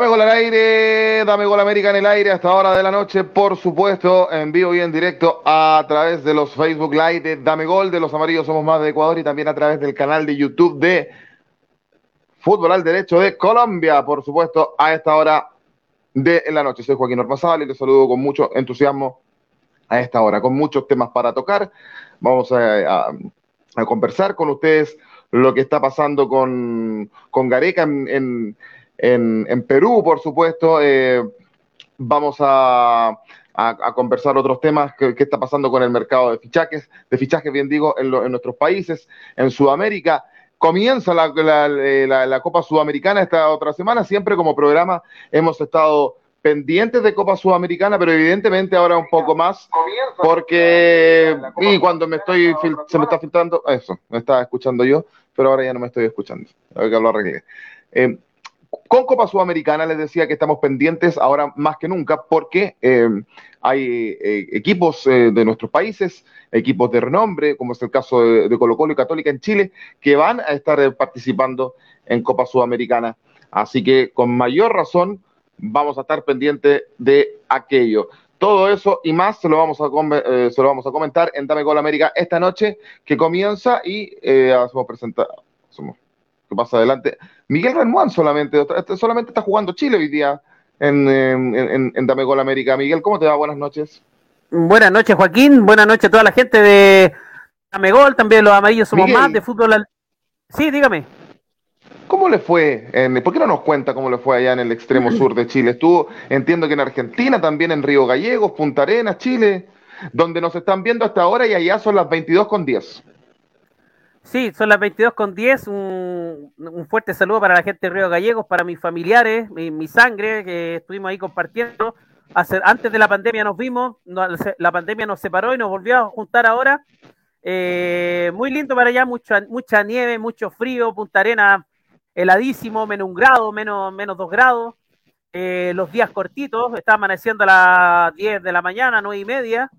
Dame gol al aire, dame gol América en el aire hasta hora de la noche, por supuesto, en vivo y en directo a través de los Facebook Live de Dame Gol de los Amarillos Somos Más de Ecuador y también a través del canal de YouTube de Fútbol al Derecho de Colombia, por supuesto, a esta hora de la noche. Soy Joaquín Ormazal y les saludo con mucho entusiasmo a esta hora, con muchos temas para tocar. Vamos a, conversar con ustedes lo que está pasando con, con Gareca en- en- en Perú, por supuesto. Eh, vamos a, a- a conversar otros temas, qué está pasando con el mercado de fichajes, de fichajes, bien digo, en, lo- en nuestros países, en Sudamérica. Comienza la, la- la- la Copa Sudamericana esta otra semana. Siempre como programa hemos estado pendientes de Copa Sudamericana, pero evidentemente ahora un poco más, porque y cuando me estoy se me está filtrando, eso, me estaba escuchando yo, pero ahora ya no me estoy escuchando. A ver que lo arreglé. Eh, con Copa Sudamericana les decía que estamos pendientes ahora más que nunca porque eh, hay eh, equipos eh, de nuestros países, equipos de renombre, como es el caso de, Colo Colo y Católica en Chile, que van a estar participando en Copa Sudamericana. Así que con mayor razón vamos a estar pendientes de aquello. Todo eso y más se lo vamos a, comentar en Dame Gol América esta noche que comienza y hacemos presentar. ¿Qué pasa adelante? Miguel Renmuán solamente, este- solamente está jugando Chile hoy día en, en, en- en Dame Gol América. Miguel, ¿cómo te va? Buenas noches. Buenas noches, Joaquín. Buenas noches a toda la gente de Amegol, también los amarillos somos Miguel. más de fútbol. al- Sí, dígame. ¿Cómo le fue? En, ¿Por qué no nos cuenta cómo le fue allá en el extremo sur de Chile? Estuvo, entiendo que en Argentina, también en Río Gallegos, Punta Arenas, Chile, donde nos están viendo hasta ahora y allá son las 22 con 10. Sí, son las 22 con 10. Un, fuerte saludo para la gente de Río Gallegos, para mis familiares, mi, sangre, que estuvimos ahí compartiendo. Antes de la pandemia nos vimos, la pandemia nos separó y nos volvió a juntar ahora. Eh, muy lindo para allá, mucha, mucha nieve, mucho frío, Punta Arena heladísimo, menos un grado, menos, menos dos grados. Eh, los días cortitos, está amaneciendo a las 10 de la mañana, 9 y media.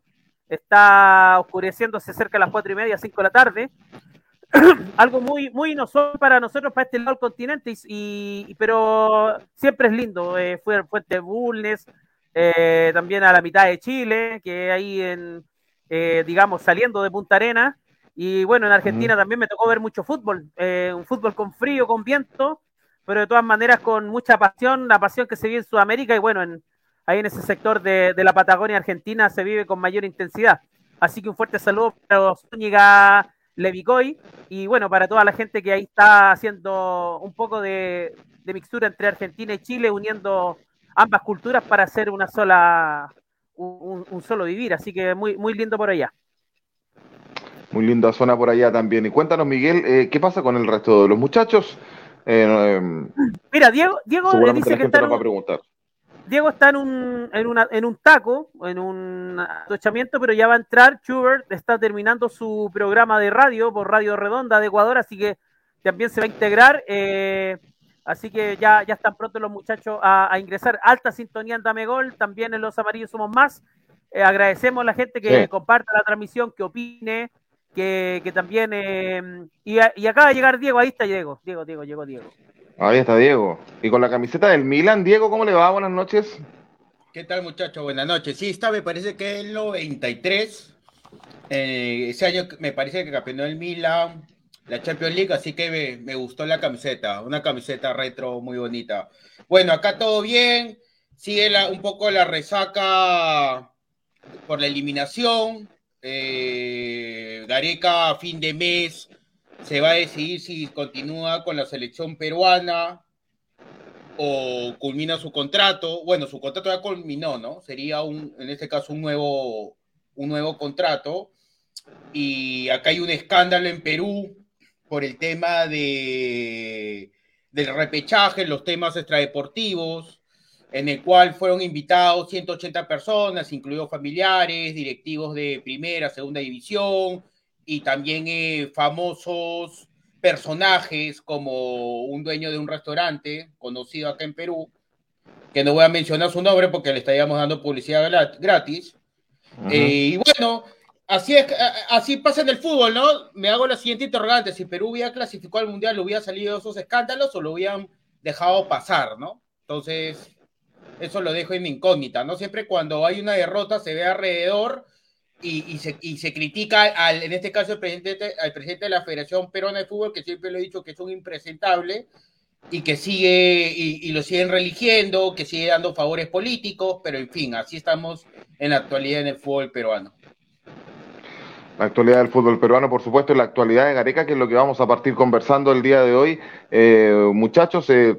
Está oscureciéndose cerca de las 4 y media, 5 de la tarde algo muy, muy inusual para nosotros, para este lado del continente, y, y- pero siempre es lindo. Eh, fue el Fuente Bulnes, eh, también a la mitad de Chile, que ahí en, eh, digamos, saliendo de Punta Arena. Y bueno, en Argentina también me tocó ver mucho fútbol, eh, un fútbol con frío, con viento, pero de todas maneras con mucha pasión, la pasión que se vive en Sudamérica y bueno, en, ahí en ese sector de, de la Patagonia Argentina se vive con mayor intensidad. Así que un fuerte saludo para Zúñiga Levicoy y bueno, para toda la gente que ahí está haciendo un poco de, de mixtura entre Argentina y Chile, uniendo ambas culturas para hacer una sola, un, un solo vivir. Así que muy, muy lindo por allá. Muy linda zona por allá también. Y cuéntanos, Miguel, eh, ¿qué pasa con el resto de los muchachos? Eh, eh, Mira, Diego, Diego le dice que gente está nos en va a un- preguntar. Diego está en un, en, una, en un taco, en un atochamiento, pero ya va a entrar. Schubert está terminando su programa de radio por Radio Redonda de Ecuador, así que también se va a integrar. eh, así que ya, ya están pronto los muchachos a, a ingresar. Alta sintonía en Dame Gol, también en Los Amarillos Somos Más. Eh, agradecemos a la gente que Sí. comparta la transmisión, que opine, que, que también... eh, y, a- y acaba de llegar Diego, ahí está Diego. Diego, Diego, llegó Diego. Ahí está Diego. Y con la camiseta del Milan, Diego, ¿cómo le va? Buenas noches. ¿Qué tal, muchachos? Buenas noches. Sí, esta me parece que es el 93. Eh, ese año me parece que campeonó el Milan, la Champions League, así que me, gustó la camiseta. Una camiseta retro muy bonita. Bueno, acá todo bien. Sigue un poco la resaca por la eliminación. Eh, Gareca fin de mes se va a decidir si continúa con la selección peruana o culmina su contrato. Bueno, su contrato ya culminó, ¿no? Sería un, en este caso, un nuevo, un nuevo contrato. Y acá hay un escándalo en Perú por el tema de, del repechaje, los temas extradeportivos, en el cual fueron invitados 180 personas, incluidos familiares, directivos de primera, segunda división, y también eh, famosos personajes como un dueño de un restaurante conocido acá en Perú, que no voy a mencionar su nombre porque le estaríamos dando publicidad grat- gratis. Ujú. Eh, y bueno, Así es, así pasa en el fútbol, ¿no? Me hago la siguiente interrogante: si Perú hubiera clasificado al mundial, ¿lo hubiera salido esos escándalos o lo hubieran dejado pasar, ¿no? Entonces, eso lo dejo en incógnita, ¿no? Siempre cuando hay una derrota se ve alrededor y, se, y se, critica, al, en este caso, al presidente, al presidente de la Federación Peruana de Fútbol, que siempre lo he dicho que es un impresentable y que sigue y, y, lo siguen religiendo, que sigue dando favores políticos, pero en fin, así estamos en la actualidad en el fútbol peruano. La actualidad del fútbol peruano, por supuesto, y la actualidad de Gareca, que es lo que vamos a partir conversando el día de hoy. Eh, muchachos, eh,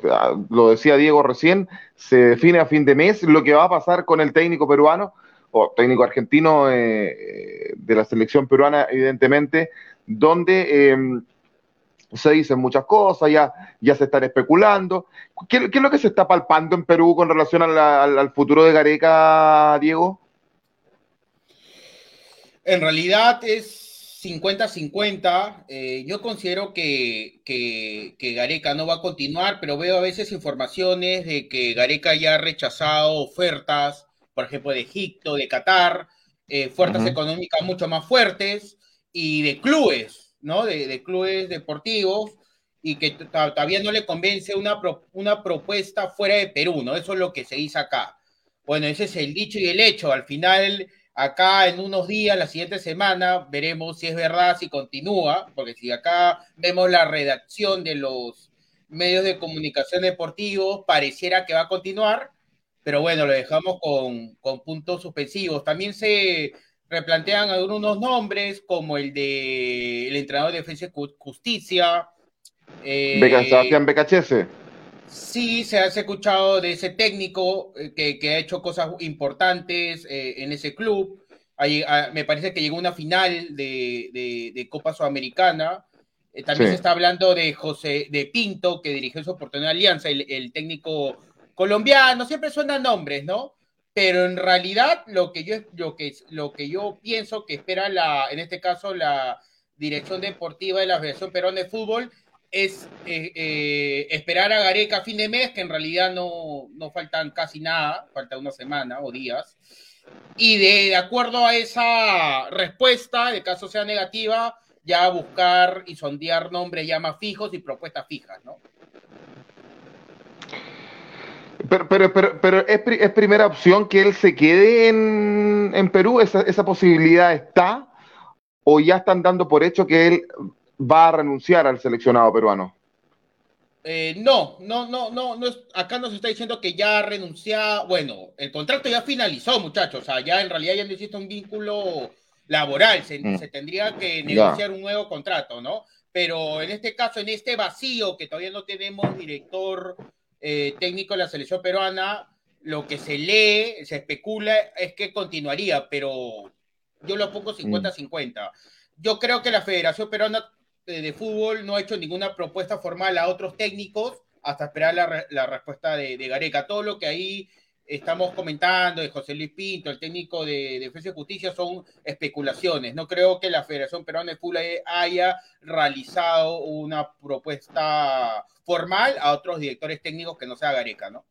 lo decía Diego recién, se define a fin de mes lo que va a pasar con el técnico peruano o técnico argentino eh, de la selección peruana, evidentemente, donde em, se dicen muchas cosas, ya, ya se están especulando. ¿Qué, ¿Qué, es lo que se está palpando en Perú con relación al, futuro de Gareca, Diego? En realidad es 50-50. Eh, yo considero que, que, Gareca no va a continuar, pero veo a veces informaciones de que Gareca ya ha rechazado ofertas, por ejemplo, de Egipto, de Qatar, eh, ofertas uh -huh. económicas mucho más fuertes y de clubes, ¿no? De, de clubes deportivos y que todavía no le convence una, pro, una propuesta fuera de Perú, ¿no? Eso es lo que se dice acá. Bueno, ese es el dicho y el hecho. Al final Acá en unos días, la siguiente semana, veremos si es verdad, si continúa, porque si acá vemos la redacción de los medios de comunicación deportivos, pareciera que va a continuar, pero bueno, lo dejamos con, con puntos suspensivos. También se replantean algunos nombres, como el de el entrenador de defensa y justicia. Eh, Sebastián Becachese. Sí, se ha escuchado de ese técnico eh, que, que, ha hecho cosas importantes eh, en ese club. Hay, a, me parece que llegó una final de, de, de Copa Sudamericana. Eh, también sí. se está hablando de José de Pinto, que dirigió su oportunidad Alianza, el, el, técnico colombiano. Siempre suenan nombres, ¿no? Pero en realidad lo que yo, lo que, lo que yo pienso que espera la, en este caso la dirección deportiva de la Federación Perón de Fútbol es eh, eh, esperar a Gareca a fin de mes, que en realidad no, no faltan casi nada, falta una semana o días. Y de, de, acuerdo a esa respuesta, de caso sea negativa, ya buscar y sondear nombres ya más fijos y propuestas fijas, ¿no? Pero, pero, pero, pero ¿es, es, primera opción que él se quede en, en Perú? ¿Esa, ¿Esa posibilidad está? ¿O ya están dando por hecho que él va a renunciar al seleccionado peruano. Eh, no, no, no, no, no, acá nos está diciendo que ya ha renunciado, bueno, el contrato ya finalizó, muchachos, o sea, ya en realidad ya no existe un vínculo laboral, se, mm. se tendría que negociar ya. un nuevo contrato, ¿no? Pero en este caso, en este vacío que todavía no tenemos director eh, técnico de la selección peruana, lo que se lee, se especula es que continuaría, pero yo lo pongo 50-50. Mm. Yo creo que la Federación Peruana de fútbol no ha hecho ninguna propuesta formal a otros técnicos hasta esperar la, la respuesta de, de, Gareca. Todo lo que ahí estamos comentando de José Luis Pinto, el técnico de Defensa y Justicia, son especulaciones. No creo que la Federación Peruana de Fútbol haya realizado una propuesta formal a otros directores técnicos que no sea Gareca, ¿no?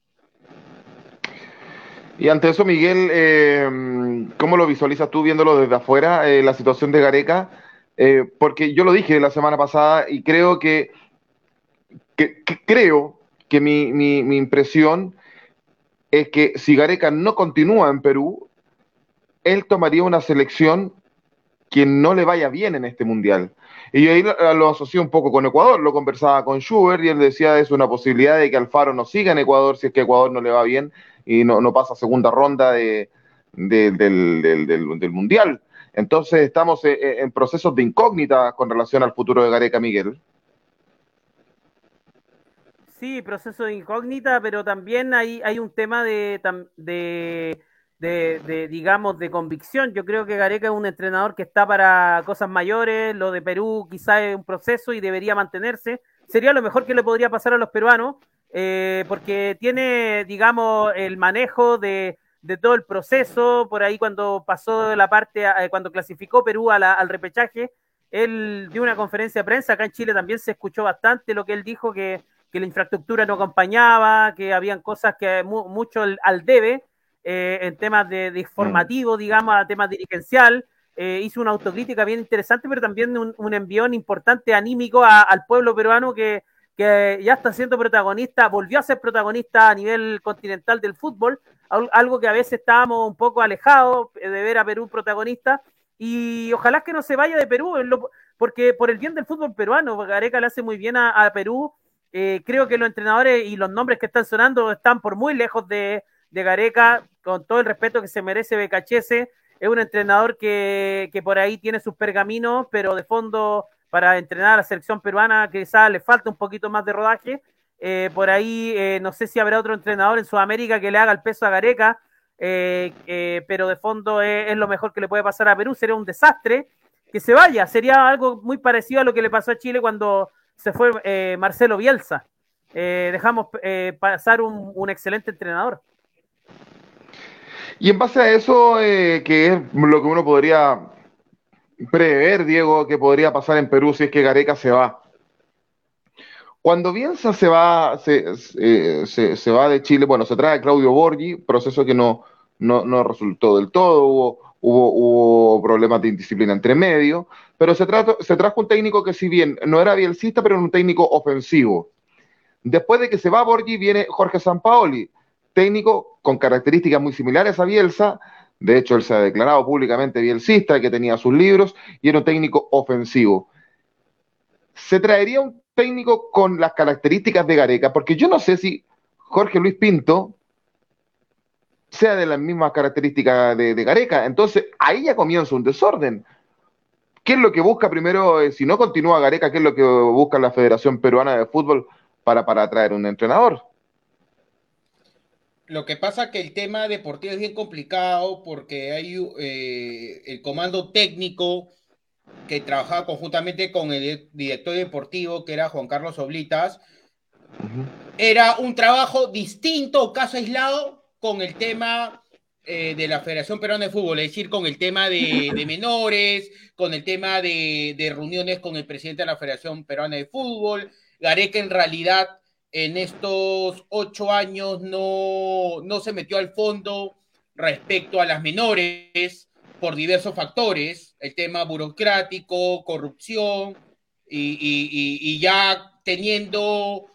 Y ante eso, Miguel, eh, ¿cómo lo visualizas tú viéndolo desde afuera, eh, la situación de Gareca? Eh, porque yo lo dije la semana pasada y creo que, que, creo que mi, mi, impresión es que si Gareca no continúa en Perú, él tomaría una selección que no le vaya bien en este mundial. Y yo ahí lo, lo asocié un poco con Ecuador, lo conversaba con Schubert y él decía es una posibilidad de que Alfaro no siga en Ecuador si es que Ecuador no le va bien y no, pasa segunda ronda de, de, del, mundial. Entonces estamos eh, eh, en procesos de incógnita con relación al futuro de Gareca Miguel. Sí, proceso de incógnita, pero también hay, hay un tema de, de, digamos, de convicción. Yo creo que Gareca es un entrenador que está para cosas mayores, lo de Perú quizás es un proceso y debería mantenerse. Sería lo mejor que le podría pasar a los peruanos, eh, porque tiene, digamos, el manejo de, de todo el proceso, por ahí cuando pasó la parte, eh, cuando clasificó Perú al repechaje, él dio una conferencia de prensa, acá en Chile también se escuchó bastante lo que él dijo, que, que la infraestructura no acompañaba, que habían cosas que mu mucho al, debe, eh, en temas de, de informativo, digamos, a temas dirigencial, eh, hizo una autocrítica bien interesante, pero también un, un envión importante anímico a- al pueblo peruano que, que ya está siendo protagonista, volvió a ser protagonista a nivel continental del fútbol, al- algo que a veces estábamos un poco alejados eh, de ver a Perú protagonista. Y ojalá que no se vaya de Perú, porque por el bien del fútbol peruano, Gareca le hace muy bien a, a Perú. Eh, creo que los entrenadores y los nombres que están sonando están por muy lejos de, de Gareca, con todo el respeto que se merece Becachese. Es un entrenador que, que por ahí tiene sus pergaminos, pero de fondo para entrenar a la selección peruana quizás le falta un poquito más de rodaje. Eh, por ahí eh, no sé si habrá otro entrenador en Sudamérica que le haga el peso a Gareca, eh, eh, pero de fondo es, es lo mejor que le puede pasar a Perú. Sería un desastre que se vaya. Sería algo muy parecido a lo que le pasó a Chile cuando se fue eh, Marcelo Bielsa. Eh, dejamos eh, pasar un, un excelente entrenador. Y en base a eso, eh, que es lo que uno podría prever, Diego, que podría pasar en Perú si es que Gareca se va. Cuando Bielsa se va, se, se, se- va de Chile, bueno, se trae a Claudio Borghi, proceso que no, no, no resultó del todo, hubo, hubo, hubo problemas de indisciplina entre medio, pero se, trato, se trajo un técnico que si bien no era bielcista, pero era un técnico ofensivo. Después de que se va Borghi, viene Jorge Sampaoli, técnico con características muy similares a Bielsa, de hecho él se ha declarado públicamente bielcista, que tenía sus libros, y era un técnico ofensivo. Se traería un técnico con las características de Gareca, porque yo no sé si Jorge Luis Pinto sea de las mismas características de, de Gareca, entonces ahí ya comienza un desorden. ¿Qué es lo que busca primero, eh, si no continúa Gareca, qué es lo que busca la Federación Peruana de Fútbol para, para traer un entrenador? Lo que pasa que el tema deportivo es bien complicado porque hay eh, el comando técnico que trabajaba conjuntamente con el director deportivo, que era Juan Carlos Oblitas. Era un trabajo distinto, caso aislado, con el tema eh, de la Federación Peruana de Fútbol, es decir, con el tema de, menores, con el tema de, reuniones con el presidente de la Federación Peruana de Fútbol. Gareca en realidad en estos ocho años no, no se metió al fondo respecto a las menores por diversos factores, el tema burocrático, corrupción, y ya teniendo,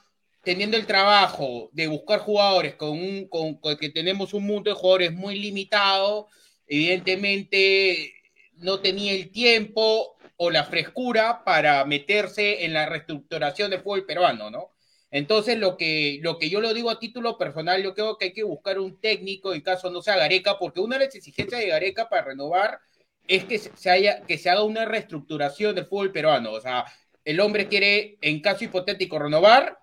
teniendo el trabajo de buscar jugadores con, un, con, con que tenemos un mundo de jugadores muy limitado, evidentemente no tenía el tiempo o la frescura para meterse en la reestructuración del fútbol peruano, ¿no? Entonces, lo que, lo que yo lo digo a título personal, yo creo que hay que buscar un técnico en caso no sea Gareca, porque una de las exigencias de Gareca para renovar es que se, haya, que se haga una reestructuración del fútbol peruano. O sea, el hombre quiere, en caso hipotético, renovar,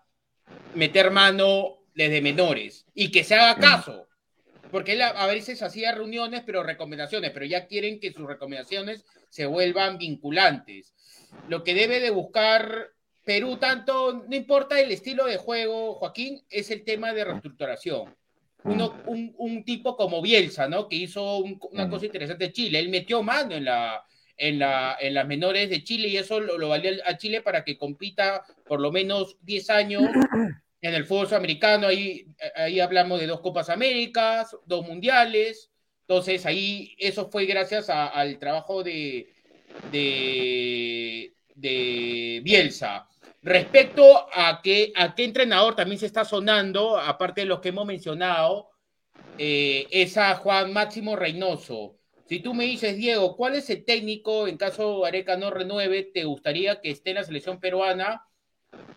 meter mano desde menores y que se haga caso. Porque él a, a veces hacía reuniones, pero recomendaciones, pero ya quieren que sus recomendaciones se vuelvan vinculantes. Lo que debe de buscar Perú, tanto, no importa el estilo de juego, Joaquín, es el tema de reestructuración. Uno, un, un tipo como Bielsa, ¿no? Que hizo un- una cosa interesante en Chile. Él metió mano en, la, en, la, en las menores de Chile y eso lo, lo valió a Chile para que compita por lo menos 10 años en el fútbol sudamericano. Ahí, ahí hablamos de dos Copas Américas, dos Mundiales. Entonces, ahí eso fue gracias a- al trabajo de, de, de Bielsa. Respecto a, que, a qué entrenador también se está sonando, aparte de los que hemos mencionado, eh, es a Juan Máximo Reynoso. Si tú me dices, Diego, ¿cuál es el técnico, en caso Areca no renueve, te gustaría que esté en la selección peruana?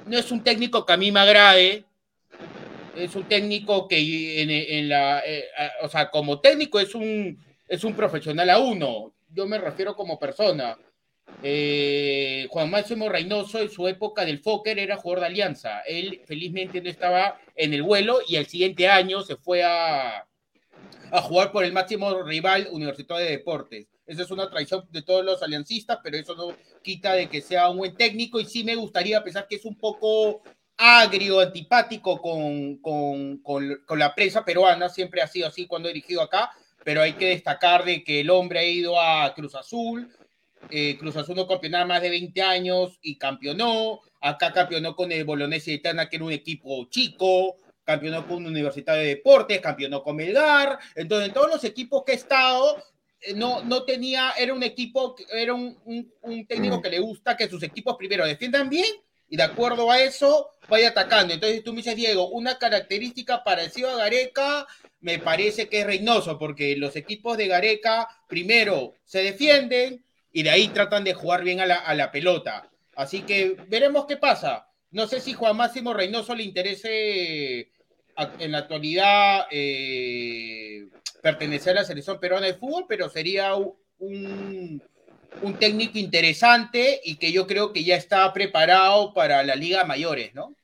No es un técnico que a mí me agrade, es un técnico que en, la, eh, o sea, como técnico es un, es un profesional a uno, yo me refiero como persona. Eh, Juan Máximo Reynoso en su época del Fokker era jugador de Alianza. Él felizmente no estaba en el vuelo y el siguiente año se fue a, a jugar por el máximo rival Universitario de Deportes. Esa es una tradición de todos los aliancistas, pero eso no quita de que sea un buen técnico y sí me gustaría, a pesar que es un poco agrio, antipático con, con, con, con la prensa peruana, siempre ha sido así cuando ha dirigido acá, pero hay que destacar de que el hombre ha ido a Cruz Azul, eh, Cruz Azul no campeonaba más de 20 años y campeonó. Acá campeonó con el Bolognese de Tana, que era un equipo chico. Campeonó con Universidad de Deportes, campeonó con Melgar. Entonces, en todos los equipos que he estado, eh, no, no tenía, era un equipo, era un, un, técnico que le gusta que sus equipos primero defiendan bien y de acuerdo a eso vaya atacando. Entonces tú me dices, Diego, una característica parecida a Gareca me parece que es Reynoso, porque los equipos de Gareca primero se defienden y de ahí tratan de jugar bien a la, a la pelota. Así que veremos qué pasa. No sé si Juan Máximo Reynoso le interese en la actualidad eh, pertenecer a la selección peruana de fútbol, pero sería un, un técnico interesante y que yo creo que ya está preparado para la Liga Mayores, ¿no?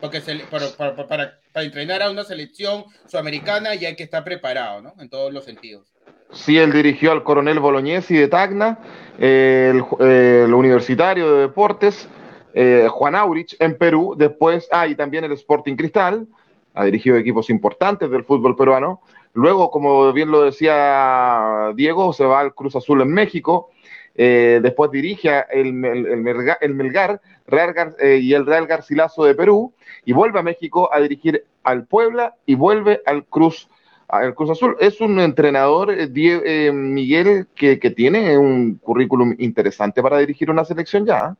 Porque se para, para- entrenar a una selección sudamericana ya hay que estar preparado, ¿no? En todos los sentidos. Sí, él dirigió al coronel Bolognesi de Tacna, eh, el, eh, el Universitario de Deportes, eh, Juan Aurich en Perú, después, ah, y también el Sporting Cristal, ha dirigido equipos importantes del fútbol peruano. Luego, como bien lo decía Diego, se va al Cruz Azul en México, eh, después dirige el, el, el Melgar, el Melgar Real eh, y el Real Garcilaso de Perú, y vuelve a México a dirigir al Puebla y vuelve al Cruz al Cruz Azul. Es un entrenador, eh, Miguel, que, que tiene un currículum interesante para dirigir una selección ya. ¿eh?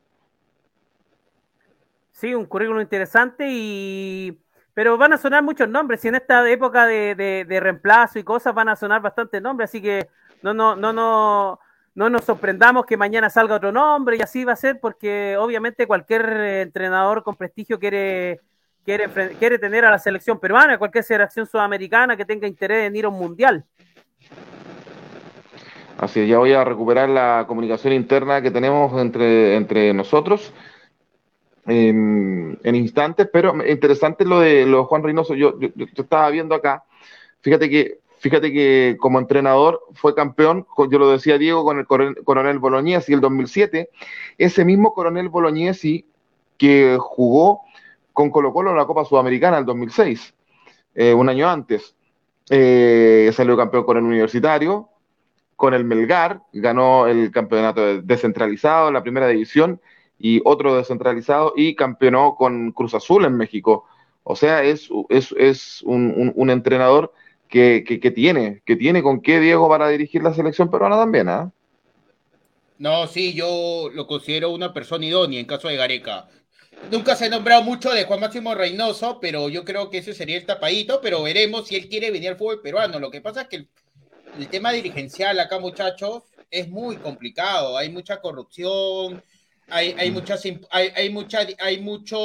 Sí, un currículum interesante y... Pero van a sonar muchos nombres, y en esta época de, de- reemplazo y cosas van a sonar bastantes nombres, así que no, no, no, no, no nos sorprendamos que mañana salga otro nombre y así va a ser porque obviamente cualquier eh, entrenador con prestigio quiere, quiere, quiere tener a la selección peruana, cualquier selección sudamericana que tenga interés en ir a un mundial. Así es, ya voy a recuperar la comunicación interna que tenemos entre, entre nosotros en, en instantes, pero interesante lo de, lo de Juan Reynoso. Yo, yo, yo estaba viendo acá, fíjate que, fíjate que como entrenador fue campeón, yo lo decía Diego, con el coronel, coronel Bolognesi el 2007, ese mismo coronel Bolognesi que jugó con Colo Colo en la Copa Sudamericana el 2006, eh, un año antes. Eh, salió campeón con el Universitario, con el Melgar, ganó el campeonato descentralizado en la primera división y otro descentralizado y campeonó con Cruz Azul en México. O sea, es, es, es un, un, entrenador que, que, tiene, que tiene con qué Diego para dirigir la selección peruana también, ¿ah? No, sí, yo lo considero una persona idónea en caso de Gareca. Nunca se ha nombrado mucho de Juan Máximo Reynoso, pero yo creo que ese sería el tapadito, pero veremos si él quiere venir al fútbol peruano. Lo que pasa es que el, el tema dirigencial acá, muchachos, es muy complicado. Hay mucha corrupción, hay, hay muchas, hay mucho.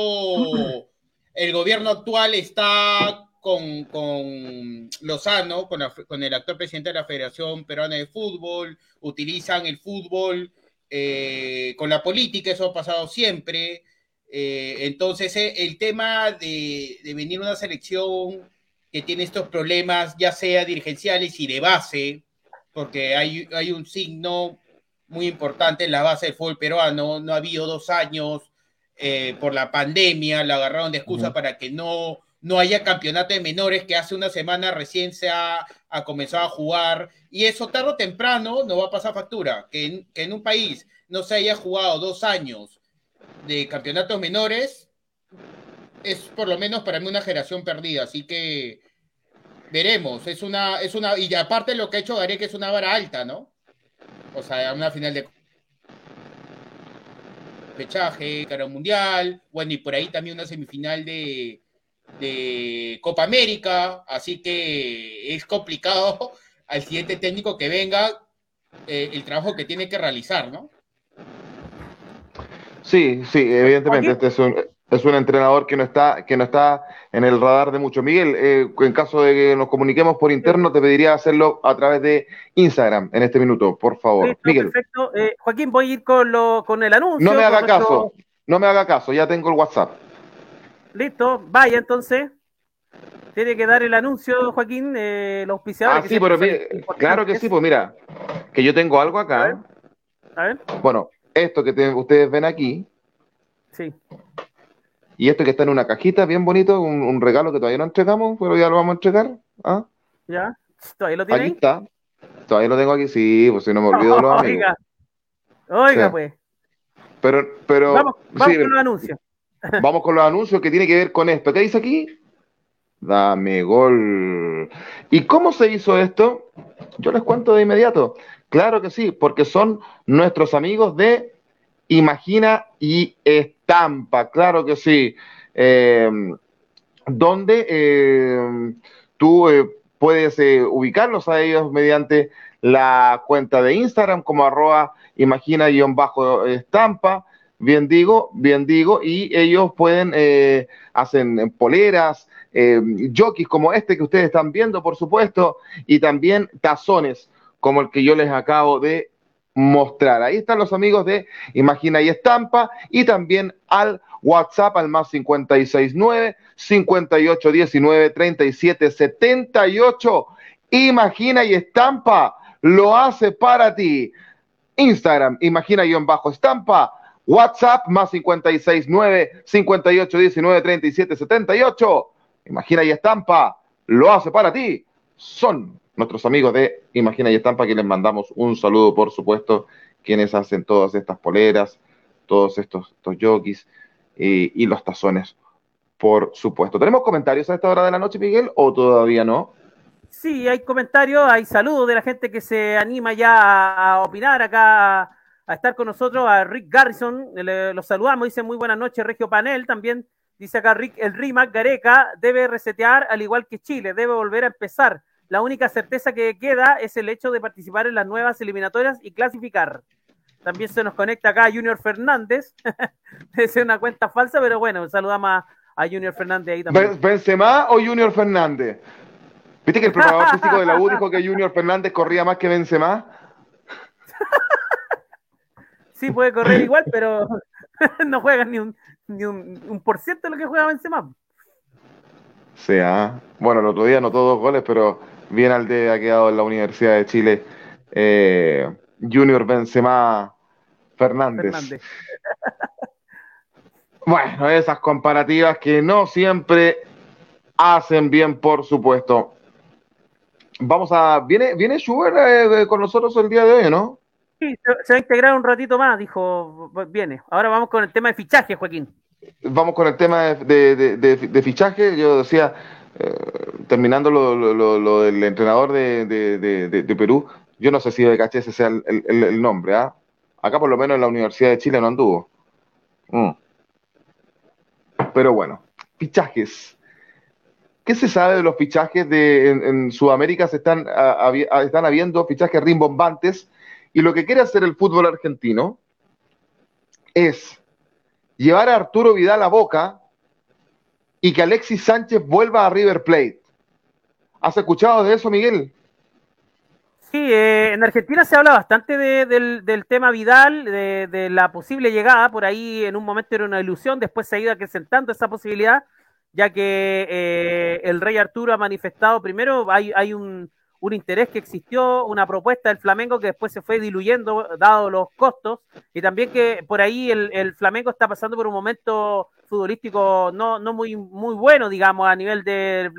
El gobierno actual está con, con Lozano, con, la- con el actual presidente de la Federación Peruana de Fútbol, utilizan el fútbol eh, con la política, eso ha pasado siempre. Eh, entonces, eh, el tema de, de venir una selección que tiene estos problemas, ya sea dirigenciales y de base, porque hay, hay un signo muy importante en la base del fútbol peruano, no ha habido dos años eh, por la pandemia, la agarraron de excusa para que no, no haya campeonato de menores, que hace una semana recién se ha, ha comenzado a jugar, y eso tarde o temprano no va a pasar factura, que en, que en un país no se haya jugado dos años de campeonatos menores, es por lo menos para mí una generación perdida, así que veremos, es una, es una, y aparte lo que ha hecho Gareca es una vara alta, ¿no? O sea, una final de pechaje, cara mundial, bueno, y por ahí también una semifinal de, de Copa América, así que es complicado al siguiente técnico que venga eh, el trabajo que tiene que realizar, ¿no? Sí, sí, evidentemente, este es un, es un entrenador que no está, que no está en el radar de mucho. Miguel, eh, en caso de que nos comuniquemos por interno, te pediría hacerlo a través de Instagram en este minuto, por favor. Listo, Miguel, perfecto. Eh, Joaquín, voy a ir con, lo, con el anuncio. no me haga nuestro- caso, no me haga caso, ya tengo el WhatsApp. Listo, vaya entonces. Tiene que dar el anuncio, Joaquín, eh, los auspiciadores. Ah, sí, pero mire, claro que sí, pues mira, que yo tengo algo A ver. acá. A ver, Bueno, esto que te- ustedes ven aquí sí. Y esto que está en una cajita bien bonito, un, un regalo que todavía no entregamos, pero ya lo vamos a entregar. ¿ah? ¿Ya? ¿Todavía lo tiene Aquí ahí? está. Todavía lo tengo aquí, sí, pues si no me olvido de los amigos. Oiga, oiga pues. Pero, pero Vamos, vamos sí, con los anuncios. vamos con los anuncios que tiene que ver con esto. ¿Qué dice aquí? Dame gol. ¿Y cómo se hizo esto? Yo les cuento de inmediato. Claro que sí, porque son nuestros amigos de Imagina y Estampa. Claro que sí. Eh, donde eh, tú eh, puedes eh, ubicarlos a ellos mediante la cuenta de Instagram como arroba imagina-estampa, bien digo, bien digo, y ellos pueden, hacen poleras, jockeys como este que ustedes están viendo, por supuesto, y también tazones como el que yo les acabo de mostrar. Ahí están los amigos de Imagina y Estampa y también al WhatsApp al más 569 5819 3778. Imagina y Estampa lo hace para ti. Instagram, imagina-estampa. WhatsApp más 569 5819 3778. Imagina y Estampa lo hace para ti. Son nuestros amigos de Imagina y Estampa que les mandamos un saludo, por supuesto, quienes hacen todas estas poleras, todos estos, estos jockeys y, los tazones, por supuesto. ¿Tenemos comentarios a esta hora de la noche, Miguel, o todavía no? Sí, hay comentarios, hay saludos de la gente que se anima ya a, opinar acá, a, estar con nosotros, a Rick Garrison, le, los saludamos, dice muy buenas noches, Regio Panel, también dice acá Rick, el RIMAC Gareca debe resetear al igual que Chile, debe volver a empezar. La única certeza que queda es el hecho de participar en las nuevas eliminatorias y clasificar. También se nos conecta acá Junior Fernández, es una cuenta falsa, pero bueno, saludamos a, a Junior Fernández ahí también. ¿Benzema o Junior Fernández? ¿Viste que el preparador físico de la U dijo que Junior Fernández corría más que Benzema? Sí, puede correr igual, pero no juega ni un, ni un, un por ciento de lo que juega Benzema. Sí, ¿ah? bueno, el otro día anotó dos goles, pero bien al de ha quedado en la Universidad de Chile eh, Junior Benzema Fernández. Fernández. bueno, esas comparativas que no siempre hacen bien, por supuesto. Vamos a. ¿Viene, viene Schubert eh, con nosotros el día de hoy, no? Sí, se va a integrar un ratito más, dijo. Viene. Ahora vamos con el tema de fichaje, Joaquín. Vamos con el tema de, de, de, de fichaje. Yo decía, eh, terminando lo, del entrenador de, Perú, yo no sé si de caché ese sea el, nombre. ¿ah? Acá, por lo menos, en la Universidad de Chile no anduvo. Mm. Pero bueno, fichajes. ¿Qué se sabe de los fichajes de en, Sudamérica? Se están, están habiendo fichajes rimbombantes y lo que quiere hacer el fútbol argentino es llevar a Arturo Vidal a Boca y que Alexis Sánchez vuelva a River Plate. ¿Has escuchado de eso, Miguel? Sí, eh, en Argentina se habla bastante de, del, tema Vidal, de, de, la posible llegada, por ahí en un momento era una ilusión, después se ha ido acrecentando esa posibilidad, ya que eh, el rey Arturo ha manifestado, primero hay, hay un, un, interés que existió, una propuesta del Flamengo que después se fue diluyendo, dado los costos, y también que por ahí el, el Flamengo está pasando por un momento futbolístico no, no muy, muy bueno, digamos, a nivel del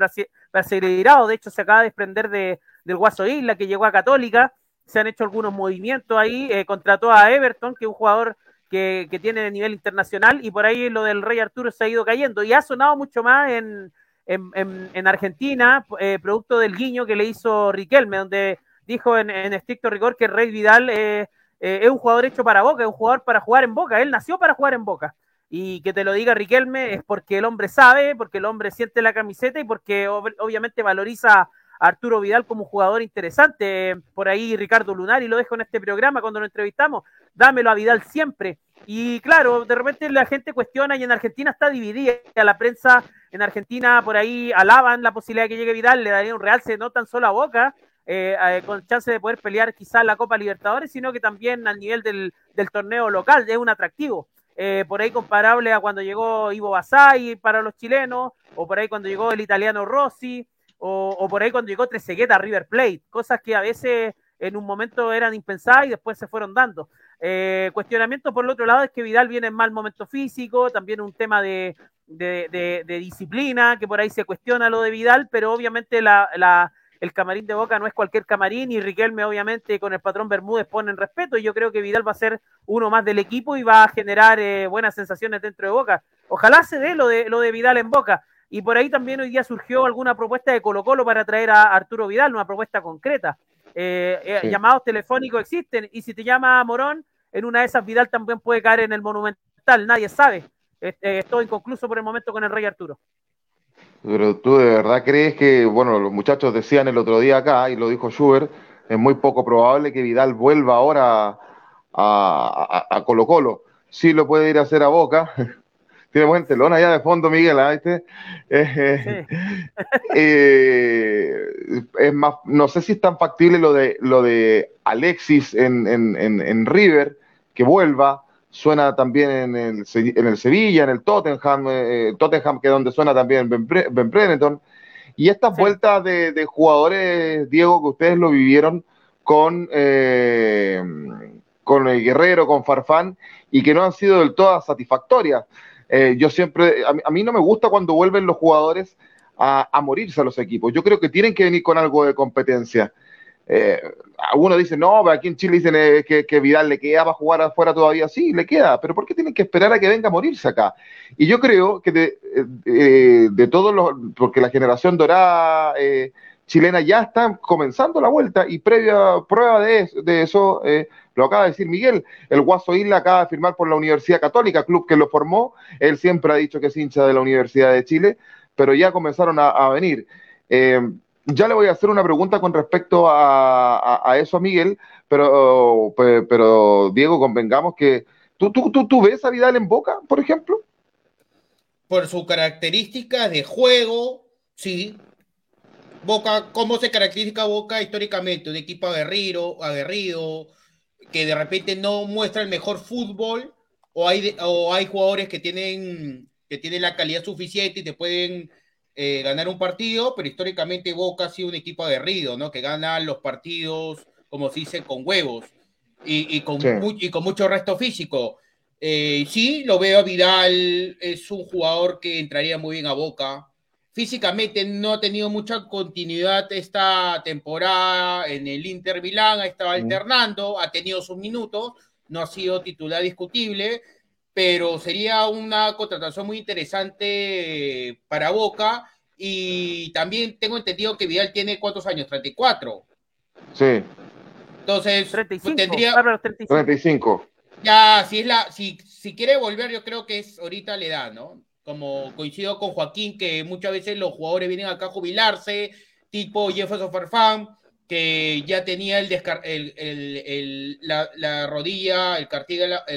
brasileirado, de hecho se acaba de desprender de, del Guaso Isla, que llegó a Católica, se han hecho algunos movimientos ahí, eh, contrató a Everton, que es un jugador que, que tiene nivel internacional, y por ahí lo del Rey Arturo se ha ido cayendo, y ha sonado mucho más en, en, en, en Argentina, eh, producto del guiño que le hizo Riquelme, donde dijo en, estricto rigor que Rey Vidal eh, eh, es un jugador hecho para Boca, es un jugador para jugar en Boca, él nació para jugar en Boca. Y que te lo diga Riquelme es porque el hombre sabe, porque el hombre siente la camiseta y porque ob obviamente valoriza a Arturo Vidal como jugador interesante. Por ahí Ricardo Lunari lo dejo en este programa cuando lo entrevistamos. Dámelo a Vidal siempre. Y claro, de repente la gente cuestiona y en Argentina está dividida. La prensa en Argentina por ahí alaban la posibilidad de que llegue Vidal, le daría un realce no tan solo a Boca, eh, eh, con chance de poder pelear quizás la Copa Libertadores, sino que también al nivel del, del torneo local es un atractivo. Eh, por ahí comparable a cuando llegó Ivo Basay para los chilenos, o por ahí cuando llegó el italiano Rossi, o, o por ahí cuando llegó Trezeguet a River Plate, cosas que a veces en un momento eran impensadas y después se fueron dando. Eh, cuestionamiento por el otro lado es que Vidal viene en mal momento físico, también un tema de, de, de, de disciplina, que por ahí se cuestiona lo de Vidal, pero obviamente la, la el camarín de Boca no es cualquier camarín y Riquelme obviamente con el patrón Bermúdez ponen respeto y yo creo que Vidal va a ser uno más del equipo y va a generar eh, buenas sensaciones dentro de Boca. Ojalá se dé lo de, lo de Vidal en Boca. Y por ahí también hoy día surgió alguna propuesta de Colo Colo para traer a Arturo Vidal, una propuesta concreta. Eh, eh, Sí. Llamados telefónicos existen, y si te llama Morón, en una de esas Vidal también puede caer en el Monumental, nadie sabe. Eh, eh, estoy inconcluso por el momento con el Rey Arturo. Pero tú de verdad crees que, bueno, los muchachos decían el otro día acá, y lo dijo Schubert, es muy poco probable que Vidal vuelva ahora a, a- a Colo Colo. Sí lo puede ir a hacer a Boca. Tiene buen telón allá de fondo, Miguel, ¿ah? ¿viste? Eh, Sí. eh, es más, no sé si es tan factible lo de, lo de Alexis en, en- en- en River, que vuelva. Suena también en el, en el Sevilla, en el Tottenham, eh, Tottenham, que es donde suena también Ben, Ben Brereton. Y estas Sí. vueltas de, de jugadores, Diego, que ustedes lo vivieron con, eh, con el Guerrero, con Farfán, y que no han sido del todo satisfactorias. Eh, yo siempre, a mí, a mí no me gusta cuando vuelven los jugadores a, a morirse a los equipos. Yo creo que tienen que venir con algo de competencia. Eh, algunos dicen, no, pero aquí en Chile dicen eh, que, que Vidal le queda para jugar afuera todavía. Sí, le queda, pero ¿por qué tienen que esperar a que venga a morirse acá? Y yo creo que de, eh, de todos los, porque la generación dorada eh, chilena ya está comenzando la vuelta y previa prueba de, de eso, lo acaba de decir Miguel, el Guaso Isla acaba de firmar por la Universidad Católica, club que lo formó, él siempre ha dicho que es hincha de la Universidad de Chile, pero ya comenzaron a, a venir. Ya le voy a hacer una pregunta con respecto a, a, eso a Miguel, pero, pe- pero Diego, convengamos que ¿tú, tú, tú, tú ves a Vidal en Boca, por ejemplo. Por sus características de juego, sí. Boca, ¿cómo se caracteriza Boca históricamente? Un equipo aguerrido, aguerrido, que de repente no muestra el mejor fútbol, o hay, o hay jugadores que tienen, que tienen la calidad suficiente y te pueden eh, ganar un partido, pero históricamente Boca ha sido un equipo aguerrido, ¿no? Que gana los partidos, como se dice, con huevos y, y con, Sí. y con mucho resto físico. Eh, sí, lo veo a Vidal, es un jugador que entraría muy bien a Boca. Físicamente no ha tenido mucha continuidad esta temporada en el Inter Milán, ha estado alternando, ha tenido sus minutos, no ha sido titular discutible, pero sería una contratación muy interesante para Boca. Y también tengo entendido que Vidal tiene cuántos años, 34. Sí, Entonces, 35, tendría, va para los 35. 35. ya, si es la, si, si quiere volver, yo creo que es ahorita la edad, ¿no? Como coincido con Joaquín, que muchas veces los jugadores vienen acá a jubilarse, tipo Jefferson Farfán, que ya tenía el, el, el- la, la rodilla, el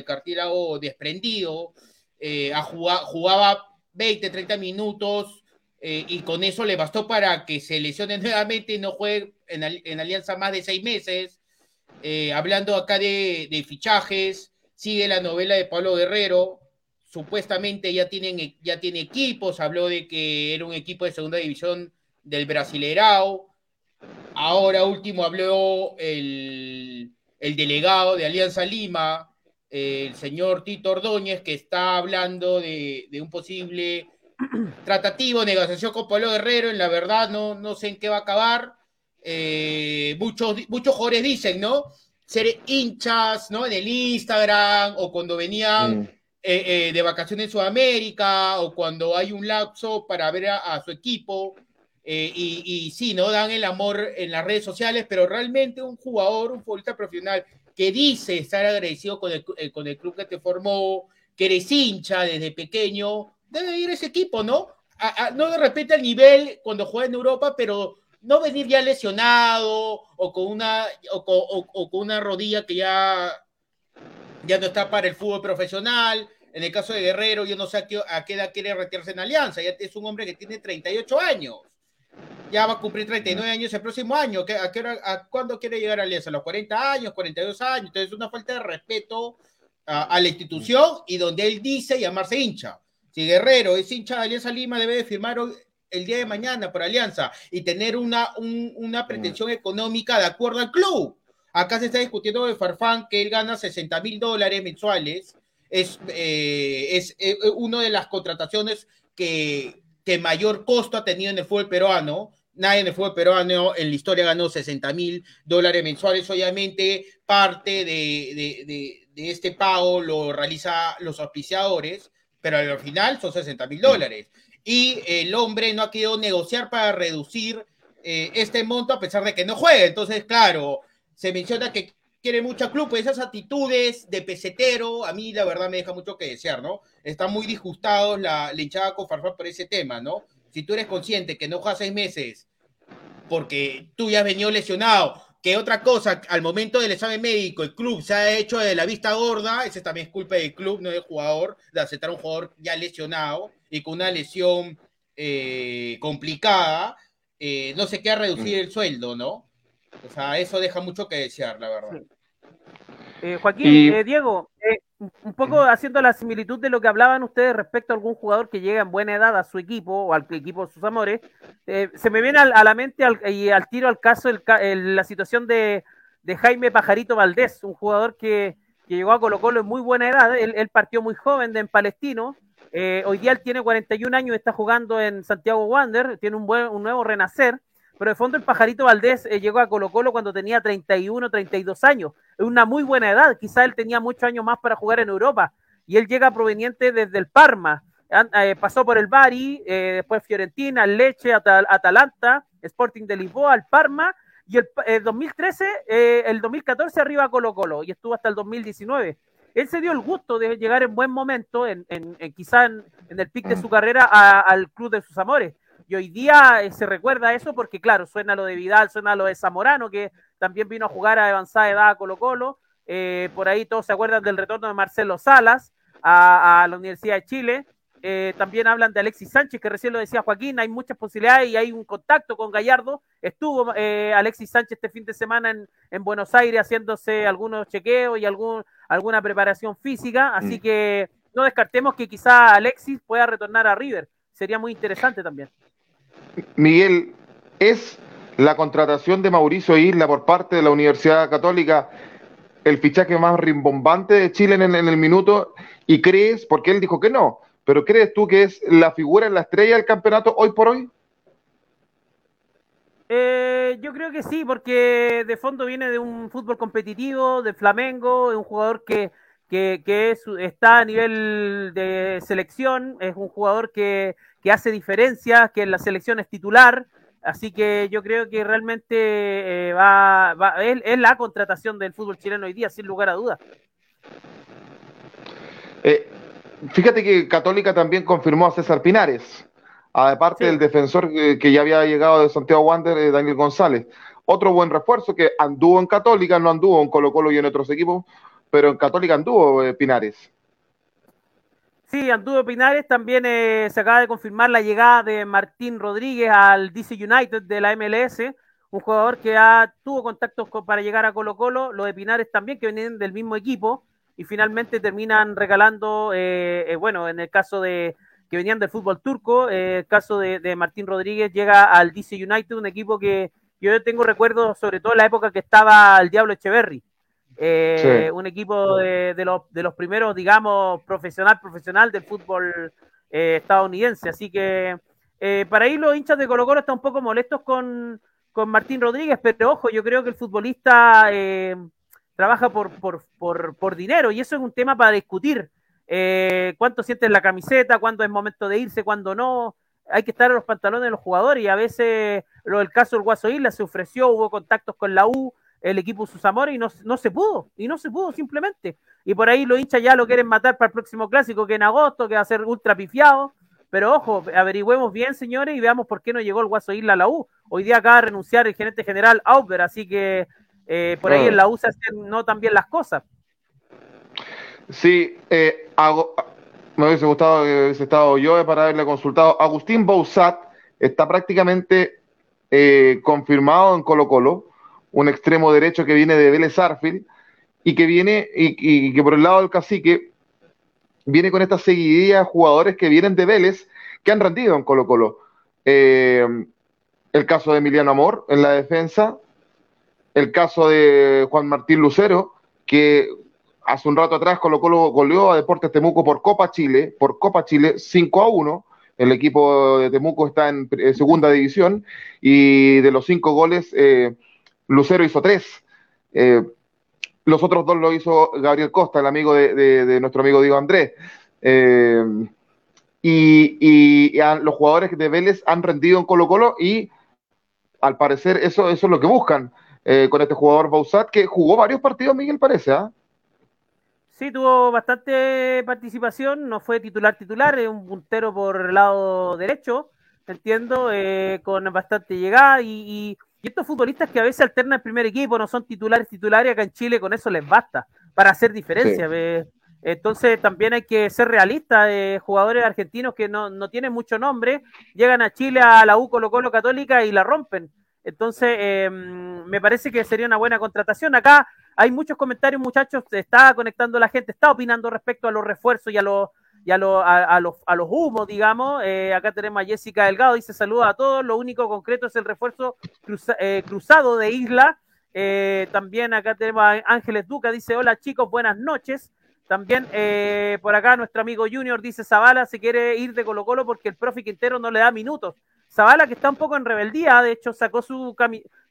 cartílago, desprendido, eh, jugaba 20, 30 minutos eh, y con eso le bastó para que se lesione nuevamente y no juegue en, al- en Alianza más de seis meses. Eh, hablando acá de, de fichajes, sigue la novela de Pablo Guerrero. Supuestamente ya, tienen, ya tiene equipos. Habló de que era un equipo de segunda división del Brasileirao. Ahora último habló el, el delegado de Alianza Lima, el señor Tito Ordóñez, que está hablando de, de un posible tratativo, negociación con Pablo Guerrero. En la verdad, no, no sé en qué va a acabar. Eh, muchos, muchos jugadores dicen, ¿no? Ser hinchas, ¿no? En el Instagram o cuando venían Mm. eh, eh, de vacaciones en Sudamérica o cuando hay un lapso para ver a, a su equipo. Eh, y, sí, ¿no? Dan el amor en las redes sociales, pero realmente un jugador, un futbolista profesional que dice estar agradecido con el, eh, con el club que te formó, que eres hincha desde pequeño, debe ir a ese equipo, ¿no? No de repente al nivel cuando juega en Europa, pero no venir ya lesionado o con una, o con una rodilla que ya, ya no está para el fútbol profesional. En el caso de Guerrero, yo no sé a qué, a qué edad quiere retirarse en Alianza. Ya es un hombre que tiene 38 años. Ya va a cumplir 39 años el próximo año. ¿Qué- ¿A, qué hora- a cuándo quiere llegar a Alianza? ¿A los 40 años, 42 años? Entonces es una falta de respeto a, a la institución y donde él dice llamarse hincha. Si Guerrero es hincha de Alianza Lima, debe de firmar hoy- el día de mañana por Alianza y tener una, un- una pretensión económica de acuerdo al club. Acá se está discutiendo de Farfán que él gana 60 mil dólares mensuales. Es, eh, es eh, una de las contrataciones que, que mayor costo ha tenido en el fútbol peruano. Nadie en el fútbol peruano en la historia ganó 60 mil dólares mensuales. Obviamente, parte de, de- de- este pago lo realiza los auspiciadores, pero al final son 60 mil dólares. Y el hombre no ha querido negociar para reducir eh, este monto a pesar de que no juegue. Entonces, claro, se menciona que quiere mucho club, pues esas actitudes de pesetero, a mí la verdad me deja mucho que desear, ¿no? Están muy disgustados la, la hinchada con Farfán por ese tema, ¿no? Si tú eres consciente que no juegas seis meses porque tú ya has venido lesionado, que otra cosa, al momento del examen médico, el club se ha hecho de la vista gorda, ese también es culpa del club, no del jugador, de aceptar a un jugador ya lesionado y con una lesión eh, complicada, eh, no se queda reducir el sueldo, ¿no? O sea, eso deja mucho que desear, la verdad. Eh, Joaquín, Y- eh, Diego, eh, un poco haciendo la similitud de lo que hablaban ustedes respecto a algún jugador que llega en buena edad a su equipo o al equipo de sus amores, se me viene al- a la mente al- y al tiro al caso el ca- el- la situación de, de Jaime Pajarito Valdés, un jugador que, que llegó a Colo Colo en muy buena edad, él, él partió muy joven de en Palestino, hoy día él tiene 41 años y está jugando en Santiago Wander, tiene un, buen, un nuevo renacer, pero de fondo el Pajarito Valdés eh, llegó a Colo Colo cuando tenía 31, 32 años, es una muy buena edad, quizá él tenía muchos años más para jugar en Europa, y él llega proveniente desde el Parma, eh, pasó por el Bari, eh, después Fiorentina, Leche, Atal- Atalanta, Sporting de Lisboa, el Parma, y el, el 2013, eh, el 2014 arriba a Colo Colo, y estuvo hasta el 2019. Él se dio el gusto de llegar en buen momento, en, en- en quizá en, en el pic de su carrera, a- al club de sus amores. Y hoy día eh, se recuerda eso porque, claro, suena lo de Vidal, suena lo de Zamorano, que también vino a jugar a avanzada edad a Colo Colo. Eh, por ahí todos se acuerdan del retorno de Marcelo Salas a, a la Universidad de Chile. Eh, también hablan de Alexis Sánchez, que recién lo decía Joaquín, hay muchas posibilidades y hay un contacto con Gallardo. Estuvo eh, Alexis Sánchez este fin de semana en, en Buenos Aires haciéndose algunos chequeos y algún, alguna preparación física, así Mm. que no descartemos que quizá Alexis pueda retornar a River. Sería muy interesante también. Miguel, ¿es la contratación de Mauricio Isla por parte de la Universidad Católica el fichaje más rimbombante de Chile en, el- en el minuto? ¿Y crees, porque él dijo que no, pero crees tú que es la figura en la estrella del campeonato hoy por hoy? Eh, yo creo que sí, porque de fondo viene de un fútbol competitivo, de Flamengo, es un jugador que, que, que es- está a nivel de selección, es un jugador que, que hace diferencias, que en la selección es titular, así que yo creo que realmente eh, va, va- es, es la contratación del fútbol chileno hoy día, sin lugar a dudas. Eh, fíjate que Católica también confirmó a César Pinares, aparte Sí. del defensor que ya había llegado de Santiago Wander, eh, Daniel González. Otro buen refuerzo que anduvo en Católica, no anduvo en Colo Colo y en otros equipos, pero en Católica anduvo eh, Pinares. Sí, Andudo Pinares también eh, se acaba de confirmar la llegada de Martín Rodríguez al DC United de la MLS, un jugador que ha, tuvo contactos con- para llegar a Colo Colo, lo de Pinares también, que venían del mismo equipo, y finalmente terminan regalando, eh, eh, bueno, en el caso de que venían del fútbol turco, eh, el caso de, de Martín Rodríguez llega al DC United, un equipo que yo tengo recuerdos sobre todo en la época que estaba el Diablo Echeverry. Eh. Un equipo de, los, de los primeros, digamos, profesional, profesional del fútbol eh, estadounidense. Así que eh, para ahí los hinchas de Colo Colo están un poco molestos con, con Martín Rodríguez, pero ojo, yo creo que el futbolista trabaja por, por, por, por dinero y eso es un tema para discutir. ¿Cuánto sientes la camiseta? ¿Cuándo es momento de irse? ¿Cuándo no? Hay que estar en los pantalones de los jugadores y a veces lo del caso del Guaso Isla se ofreció, hubo contactos con la U, el equipo sus amores y no, no se pudo, y no se pudo simplemente. Y por ahí los hinchas ya lo quieren matar para el próximo clásico, que en agosto, que va a ser ultra pifiado. Pero ojo, averigüemos bien, señores, y veamos por qué no llegó el Guaso Isla a la U. Hoy día acaba de renunciar el gerente general Auber, así que eh, por ahí Ah. en la U se hacen no tan bien las cosas. Sí, eh, hago- me hubiese gustado que hubiese estado yo para haberle consultado. Agustín Bouzat está prácticamente eh, confirmado en Colo Colo, un extremo derecho que viene de Vélez Arfield y que viene, y, que por el lado del cacique, viene con esta seguidilla de jugadores que vienen de Vélez, que han rendido en Colo Colo. Eh, el caso de Emiliano Amor en la defensa, el caso de Juan Martín Lucero, que hace un rato atrás Colo Colo goleó a Deportes Temuco por Copa Chile, por Copa Chile 5 a 1. El equipo de Temuco está en segunda división y de los cinco goles, eh, Lucero hizo tres. Eh, los otros dos lo hizo Gabriel Costa, el amigo de, nuestro amigo Diego Andrés. Eh, y los jugadores de Vélez han rendido en Colo Colo y al parecer eso, es lo que buscan eh, con este jugador Bausat, que jugó varios partidos, Miguel, parece, ¿ah? Sí, tuvo bastante participación, no fue titular titular, es un puntero por el lado derecho, entiendo, con bastante llegada y, y, estos futbolistas que a veces alternan el primer equipo, no son titulares titulares, acá en Chile con eso les basta para hacer diferencia. Sí. Entonces también hay que ser realistas, eh, jugadores argentinos que no, no, tienen mucho nombre, llegan a Chile a la U Colo Colo Católica y la rompen. Entonces eh, me parece que sería una buena contratación. Acá hay muchos comentarios, muchachos, se está conectando la gente, está opinando respecto a los refuerzos y a los y a, lo, a, a, los, a los humos, digamos. Eh, acá tenemos a Jessica Delgado, dice saluda a todos, lo único concreto es el refuerzo cruza, eh, cruzado de Isla. Eh, también acá tenemos a Ángeles Duca, dice hola chicos, buenas noches. También eh, por acá nuestro amigo Junior dice Zavala se quiere ir de Colo Colo porque el profe Quintero no le da minutos. Zavala que está un poco en rebeldía, de hecho sacó su,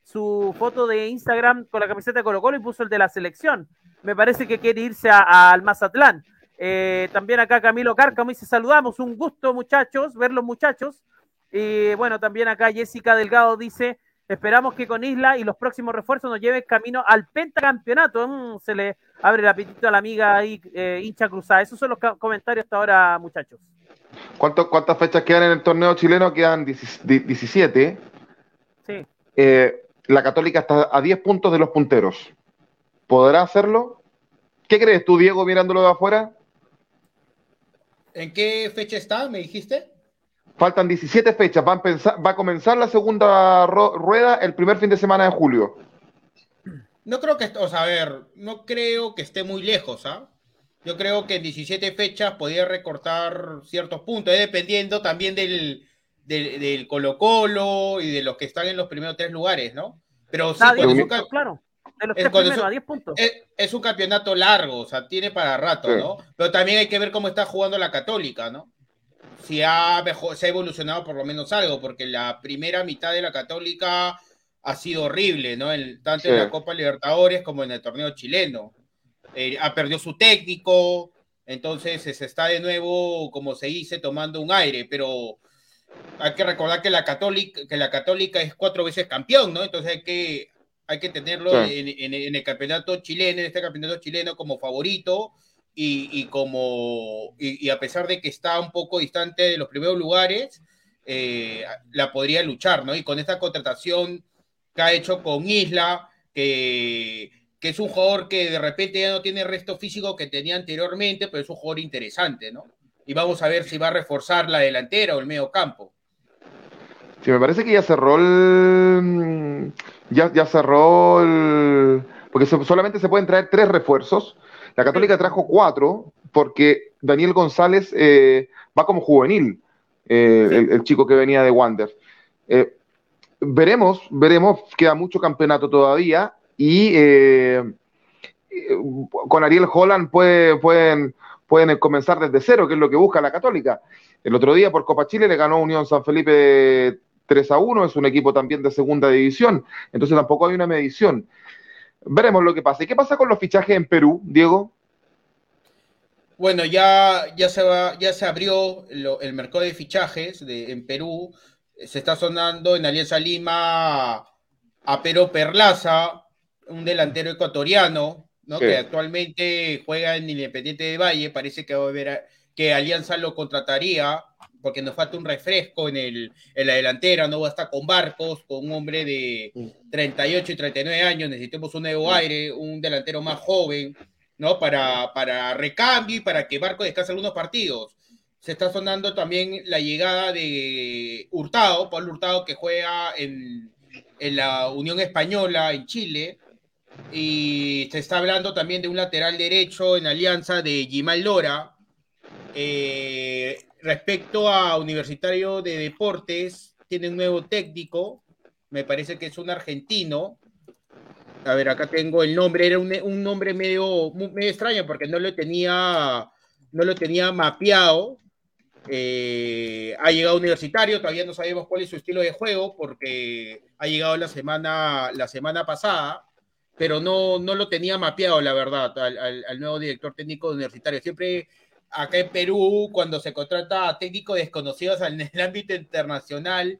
su foto de Instagram con la camiseta de Colo Colo y puso el de la selección. Me parece que quiere irse al Mazatlán. Eh, también acá Camilo Cárcamo dice saludamos, un gusto muchachos, ver los muchachos. Y bueno, también acá Jessica Delgado dice esperamos que con Isla y los próximos refuerzos nos lleven camino al pentacampeonato. Mm, se le abre el apetito a la amiga ahí, eh, hincha cruzada. Esos son los comentarios hasta ahora, muchachos. ¿Cuánto, ¿Cuántas fechas quedan en el torneo chileno? Quedan 17. Sí. Eh, la Católica está a 10 puntos de los punteros. ¿Podrá hacerlo? ¿Qué crees tú, Diego, mirándolo de afuera? ¿En qué fecha está, me dijiste? Faltan 17 fechas. Va a, empezar, va a comenzar la segunda rueda el primer fin de semana de julio. No creo que, o sea, a ver, no creo que esté muy lejos, ¿ah? Yo creo que en 17 fechas podría recortar ciertos puntos, ¿eh? dependiendo también del, del, del, Colo Colo y de los que están en los primeros tres lugares, ¿no? Pero sí, diez puntos, un, claro. De los tres primeros, a 10 puntos. Es, es, un campeonato largo, o sea, tiene para rato, sí. ¿no? Pero también hay que ver cómo está jugando la Católica, ¿no? si ha, mejor, se ha evolucionado por lo menos algo, porque la primera mitad de la Católica ha sido horrible, ¿no? En, tanto sí. en la Copa Libertadores como en el torneo chileno. Eh, ha perdido su técnico, entonces se está de nuevo, como se dice, tomando un aire, pero hay que recordar que la Católica, que la Católica es cuatro veces campeón, ¿no? Entonces hay que, hay que tenerlo sí. en, en, en, el campeonato chileno, en este campeonato chileno como favorito y, y como, y, y, a pesar de que está un poco distante de los primeros lugares, eh, la podría luchar, ¿no? Y con esta contratación que ha hecho con Isla, que, que, es un jugador que de repente ya no tiene el resto físico que tenía anteriormente, pero es un jugador interesante, ¿no? Y vamos a ver si va a reforzar la delantera o el medio campo. Sí, me parece que ya cerró el. Ya, ya cerró el. Porque solamente se pueden traer tres refuerzos la Católica trajo cuatro porque Daniel González eh, va como juvenil, eh, el, el, chico que venía de Wander. Eh, veremos, veremos, queda mucho campeonato todavía y con Ariel Holland puede, pueden, pueden comenzar desde cero, que es lo que busca la Católica. El otro día por Copa Chile le ganó Unión San Felipe 3 a 1, es un equipo también de segunda división, entonces tampoco hay una medición. Veremos lo que pasa. ¿Y qué pasa con los fichajes en Perú, Diego? Bueno, ya, ya, se, va, ya se abrió lo, el mercado de fichajes de, en Perú. Se está sonando en Alianza Lima a Pero Perlaza, un delantero ecuatoriano, ¿no? Sí. que actualmente juega en Independiente de Valle. Parece que, va a haber, que Alianza lo contrataría porque nos falta un refresco en, el, en la delantera, no va a estar con Barcos, con un hombre de 38 y 39 años, necesitamos un nuevo aire, un delantero más joven, ¿no? Para, para recambio y para que Barcos descanse algunos partidos. Se está sonando también la llegada de Hurtado, Pablo Hurtado, que juega en, en la Unión Española en Chile, y se está hablando también de un lateral derecho en alianza de Gimal Lora. Eh, respecto a Universitario de Deportes, tiene un nuevo técnico, me parece que es un argentino. A ver, acá tengo el nombre, era un, un nombre medio, medio, extraño porque no lo tenía, no lo tenía mapeado. Eh, ha llegado universitario, todavía no sabemos cuál es su estilo de juego porque ha llegado la semana, la semana pasada, pero no, no lo tenía mapeado, la verdad, al, al, nuevo director técnico universitario. Siempre acá en Perú, cuando se contrata a técnicos desconocidos en el ámbito internacional,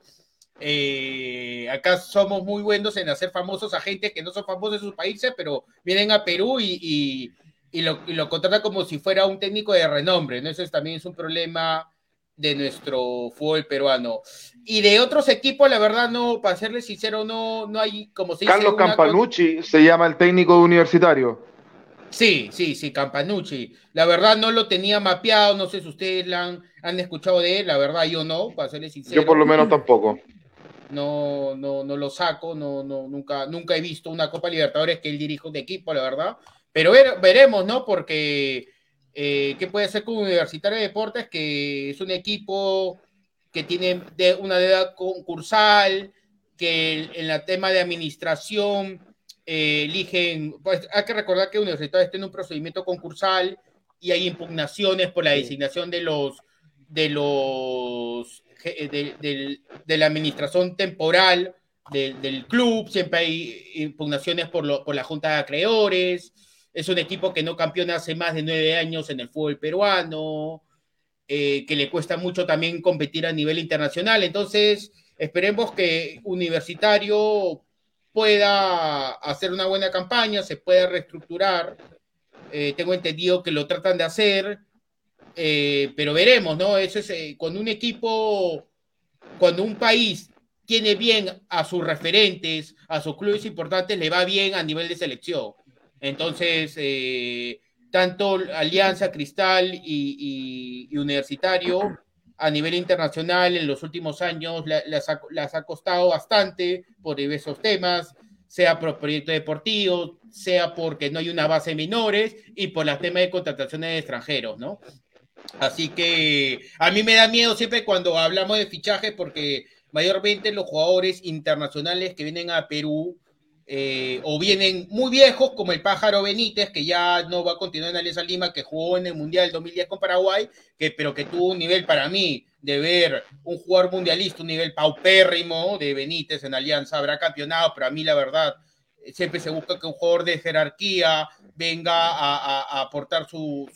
Eh, acá somos muy buenos en hacer famosos a gente que no son famosos en sus países, pero vienen a Perú y, y, y lo, y lo contratan como si fuera un técnico de renombre. ¿no? Eso es, también es un problema de nuestro fútbol peruano. Y de otros equipos, la verdad, no, para serles sincero, no, no hay como se dice. Carlos Campanucci se llama el técnico universitario. Sí, sí, sí, Campanucci. La verdad no lo tenía mapeado, no sé si ustedes la han, han escuchado de él, la verdad yo no, para serles sincero. Yo por lo menos tampoco. No, no, no lo saco, no, no, nunca, nunca he visto una Copa Libertadores que él dirija un equipo, la verdad. Pero ver- veremos, ¿no? Porque eh, ¿qué puede hacer con Universitario de Deportes? Que es un equipo que tiene de- una deuda concursal, que en la tema de administración eh, eligen, pues hay que recordar que Universitario está en un procedimiento concursal y hay impugnaciones por la designación de los de los je- de, de la administración temporal del- del club, siempre hay impugnaciones por, lo- por la junta de acreedores, es un equipo que no campeona hace más de nueve años en el fútbol peruano, eh, que le cuesta mucho también competir a nivel internacional, entonces esperemos que Universitario pueda hacer una buena campaña, se pueda reestructurar, eh, tengo entendido que lo tratan de hacer, eh, pero veremos, ¿no? Eso es eh, cuando un equipo, cuando un país tiene bien a sus referentes, a sus clubes importantes, le va bien a nivel de selección. Entonces, eh, tanto Alianza, Cristal y, Universitario a nivel internacional en los últimos años la- las, ha, las ha costado bastante por diversos temas, sea por proyectos deportivos, sea porque no hay una base de menores y por el tema de contrataciones de extranjeros, ¿no? Así que a mí me da miedo siempre cuando hablamos de fichajes porque mayormente los jugadores internacionales que vienen a Perú eh, o vienen muy viejos como el pájaro Benítez que ya no va a continuar en Alianza Lima que jugó en el Mundial 2010 con Paraguay que, pero que tuvo un nivel para mí de ver un jugador mundialista, un nivel paupérrimo de Benítez en Alianza, habrá campeonado, pero a mí la verdad siempre se busca que un jugador de jerarquía venga a, aportar su,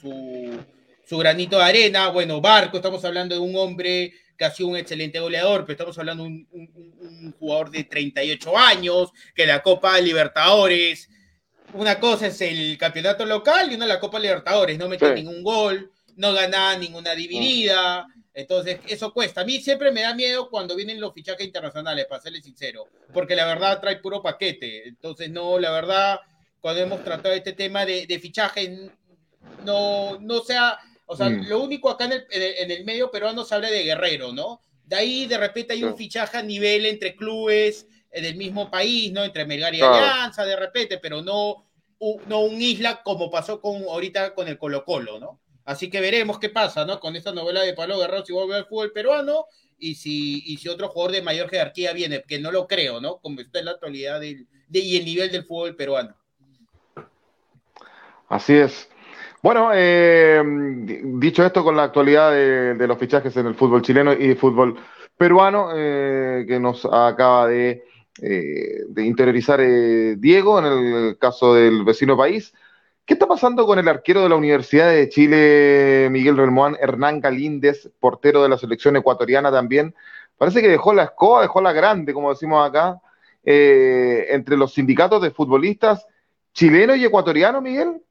su granito de arena. Bueno, Barco, estamos hablando de un hombre que ha sido un excelente goleador, pero estamos hablando de un, un- un- jugador de 38 años, que la Copa Libertadores, una cosa es el campeonato local y una la Copa Libertadores, no mete Sí. ningún gol, no gana ninguna dividida, entonces eso cuesta. A mí siempre me da miedo cuando vienen los fichajes internacionales, para serles sincero, porque la verdad trae puro paquete, entonces no, la verdad, cuando hemos tratado este tema de, de fichaje, no, no sea, o sea, Mm. lo único acá en el, en el- medio peruano se habla de Guerrero, ¿no? De ahí de repente hay un fichaje a nivel entre clubes del mismo país, ¿no? Entre Melgar y Claro. Alianza, de repente, pero no, un- no un isla como pasó con ahorita con el Colo Colo, ¿no? Así que veremos qué pasa, ¿no? Con esta novela de Pablo Guerrero, si vuelve al fútbol peruano y si, y si otro jugador de mayor jerarquía viene, que no lo creo, ¿no? Como está en la actualidad del, de, y el nivel del fútbol peruano. Así es. Bueno, eh, dicho esto con la actualidad de, los fichajes en el fútbol chileno y el fútbol peruano, eh, que nos acaba de, eh, interiorizar eh, Diego en el caso del vecino país. ¿Qué está pasando con el arquero de la Universidad de Chile, Miguel Relmuán, Hernán Galíndez, portero de la selección ecuatoriana también? Parece que dejó la escoba, dejó la grande, como decimos acá, eh, entre los sindicatos de futbolistas chilenos y ecuatorianos, Miguel.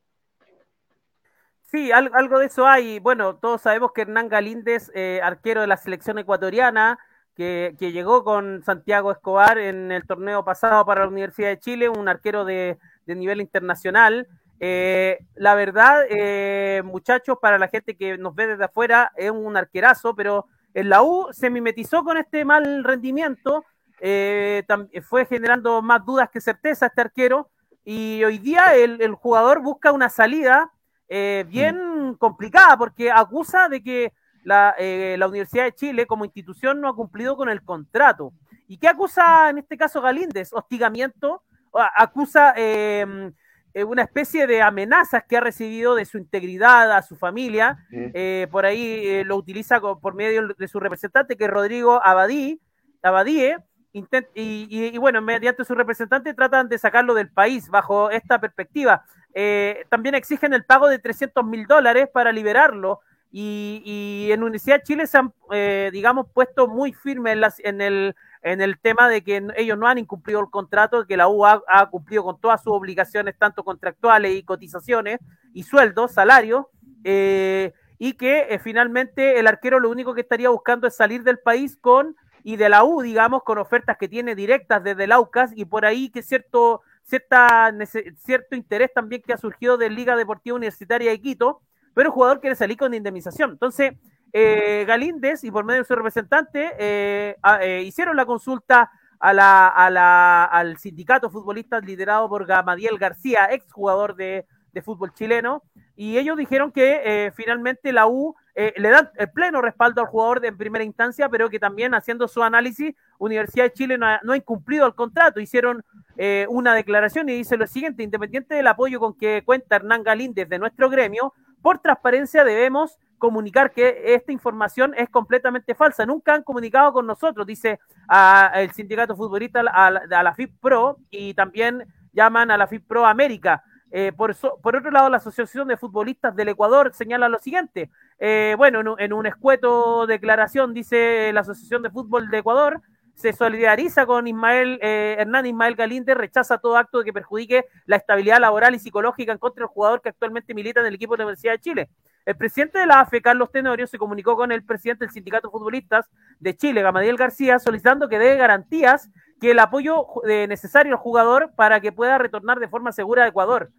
Sí, al- algo de eso hay. Bueno, todos sabemos que Hernán Galíndez, eh, arquero de la selección ecuatoriana, que, que llegó con Santiago Escobar en el torneo pasado para la Universidad de Chile, un arquero de, de nivel internacional. Eh, la verdad, eh, muchachos, para la gente que nos ve desde afuera, es un arquerazo, pero en la U se mimetizó con este mal rendimiento, eh, fue generando más dudas que certeza este arquero, y hoy día el, el jugador busca una salida eh, bien complicada porque acusa de que la, eh, la Universidad de Chile como institución no ha cumplido con el contrato. ¿Y qué acusa en este caso Galíndez? Hostigamiento, acusa eh, eh, una especie de amenazas que ha recibido de su integridad a su familia. Eh, por ahí eh, lo utiliza por medio de su representante, que es Rodrigo Abadí, Abadie. Y, y- y bueno, mediante su representante tratan de sacarlo del país bajo esta perspectiva. Eh, también exigen el pago de 300 mil dólares para liberarlo. Y, y en Universidad de Chile se han, eh, digamos, puesto muy firmes en, el en el tema de que ellos no han incumplido el contrato, que la U ha, cumplido con todas sus obligaciones, tanto contractuales y cotizaciones, y sueldos, salarios, eh, y que finalmente el arquero lo único que estaría buscando es salir del país con y de la U, digamos, con ofertas que tiene directas desde el AUCAS y por ahí que cierto, cierta, cierto interés también que ha surgido de Liga Deportiva Universitaria de Quito, pero el jugador quiere salir con indemnización. Entonces, eh, Galíndez y por medio de su representante eh, eh, hicieron la consulta a la, al sindicato futbolista liderado por Gamadiel García, ex jugador de, de fútbol chileno, y ellos dijeron que eh, finalmente la U eh, le dan el pleno respaldo al jugador de, primera instancia, pero que también haciendo su análisis, Universidad de Chile no ha, no incumplido el contrato. Hicieron eh, una declaración y dice lo siguiente, independiente del apoyo con que cuenta Hernán Galíndez de nuestro gremio, por transparencia debemos comunicar que esta información es completamente falsa. Nunca han comunicado con nosotros, dice a, el sindicato futbolista a, a la FIP Pro y también llaman a la FIP Pro América. Eh, por, por, otro lado, la Asociación de Futbolistas del Ecuador señala lo siguiente. Eh, bueno, en, en, un escueto declaración dice la Asociación de Fútbol de Ecuador, se solidariza con Ismael, eh, Hernán Ismael Galinde, rechaza todo acto que perjudique la estabilidad laboral y psicológica en contra del jugador que actualmente milita en el equipo de la Universidad de Chile. El presidente de la AFE, Carlos Tenorio, se comunicó con el presidente del Sindicato de Futbolistas de Chile, Gamadiel García, solicitando que dé garantías que el apoyo eh, necesario al jugador para que pueda retornar de forma segura a Ecuador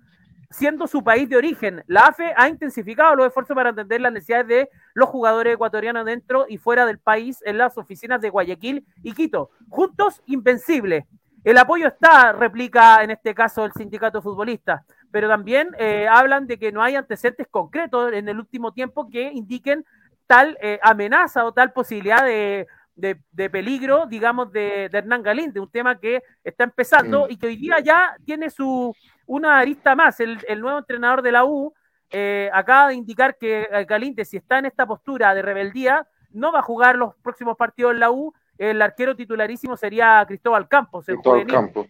siendo su país de origen. La AFE ha intensificado los esfuerzos para atender las necesidades de los jugadores ecuatorianos dentro y fuera del país en las oficinas de Guayaquil y Quito. Juntos, invencible. El apoyo está, replica en este caso el sindicato futbolista, pero también eh, hablan de que no hay antecedentes concretos en el último tiempo que indiquen tal eh, amenaza o tal posibilidad de, de, peligro, digamos, de, de, Hernán Galín, un tema que está empezando y que hoy día ya tiene su una arista más. El, el nuevo entrenador de la U eh, acaba de indicar que eh, Galín, si está en esta postura de rebeldía, no va a jugar los próximos partidos en la U. El arquero titularísimo sería Cristóbal Campos. Cristóbal Campos.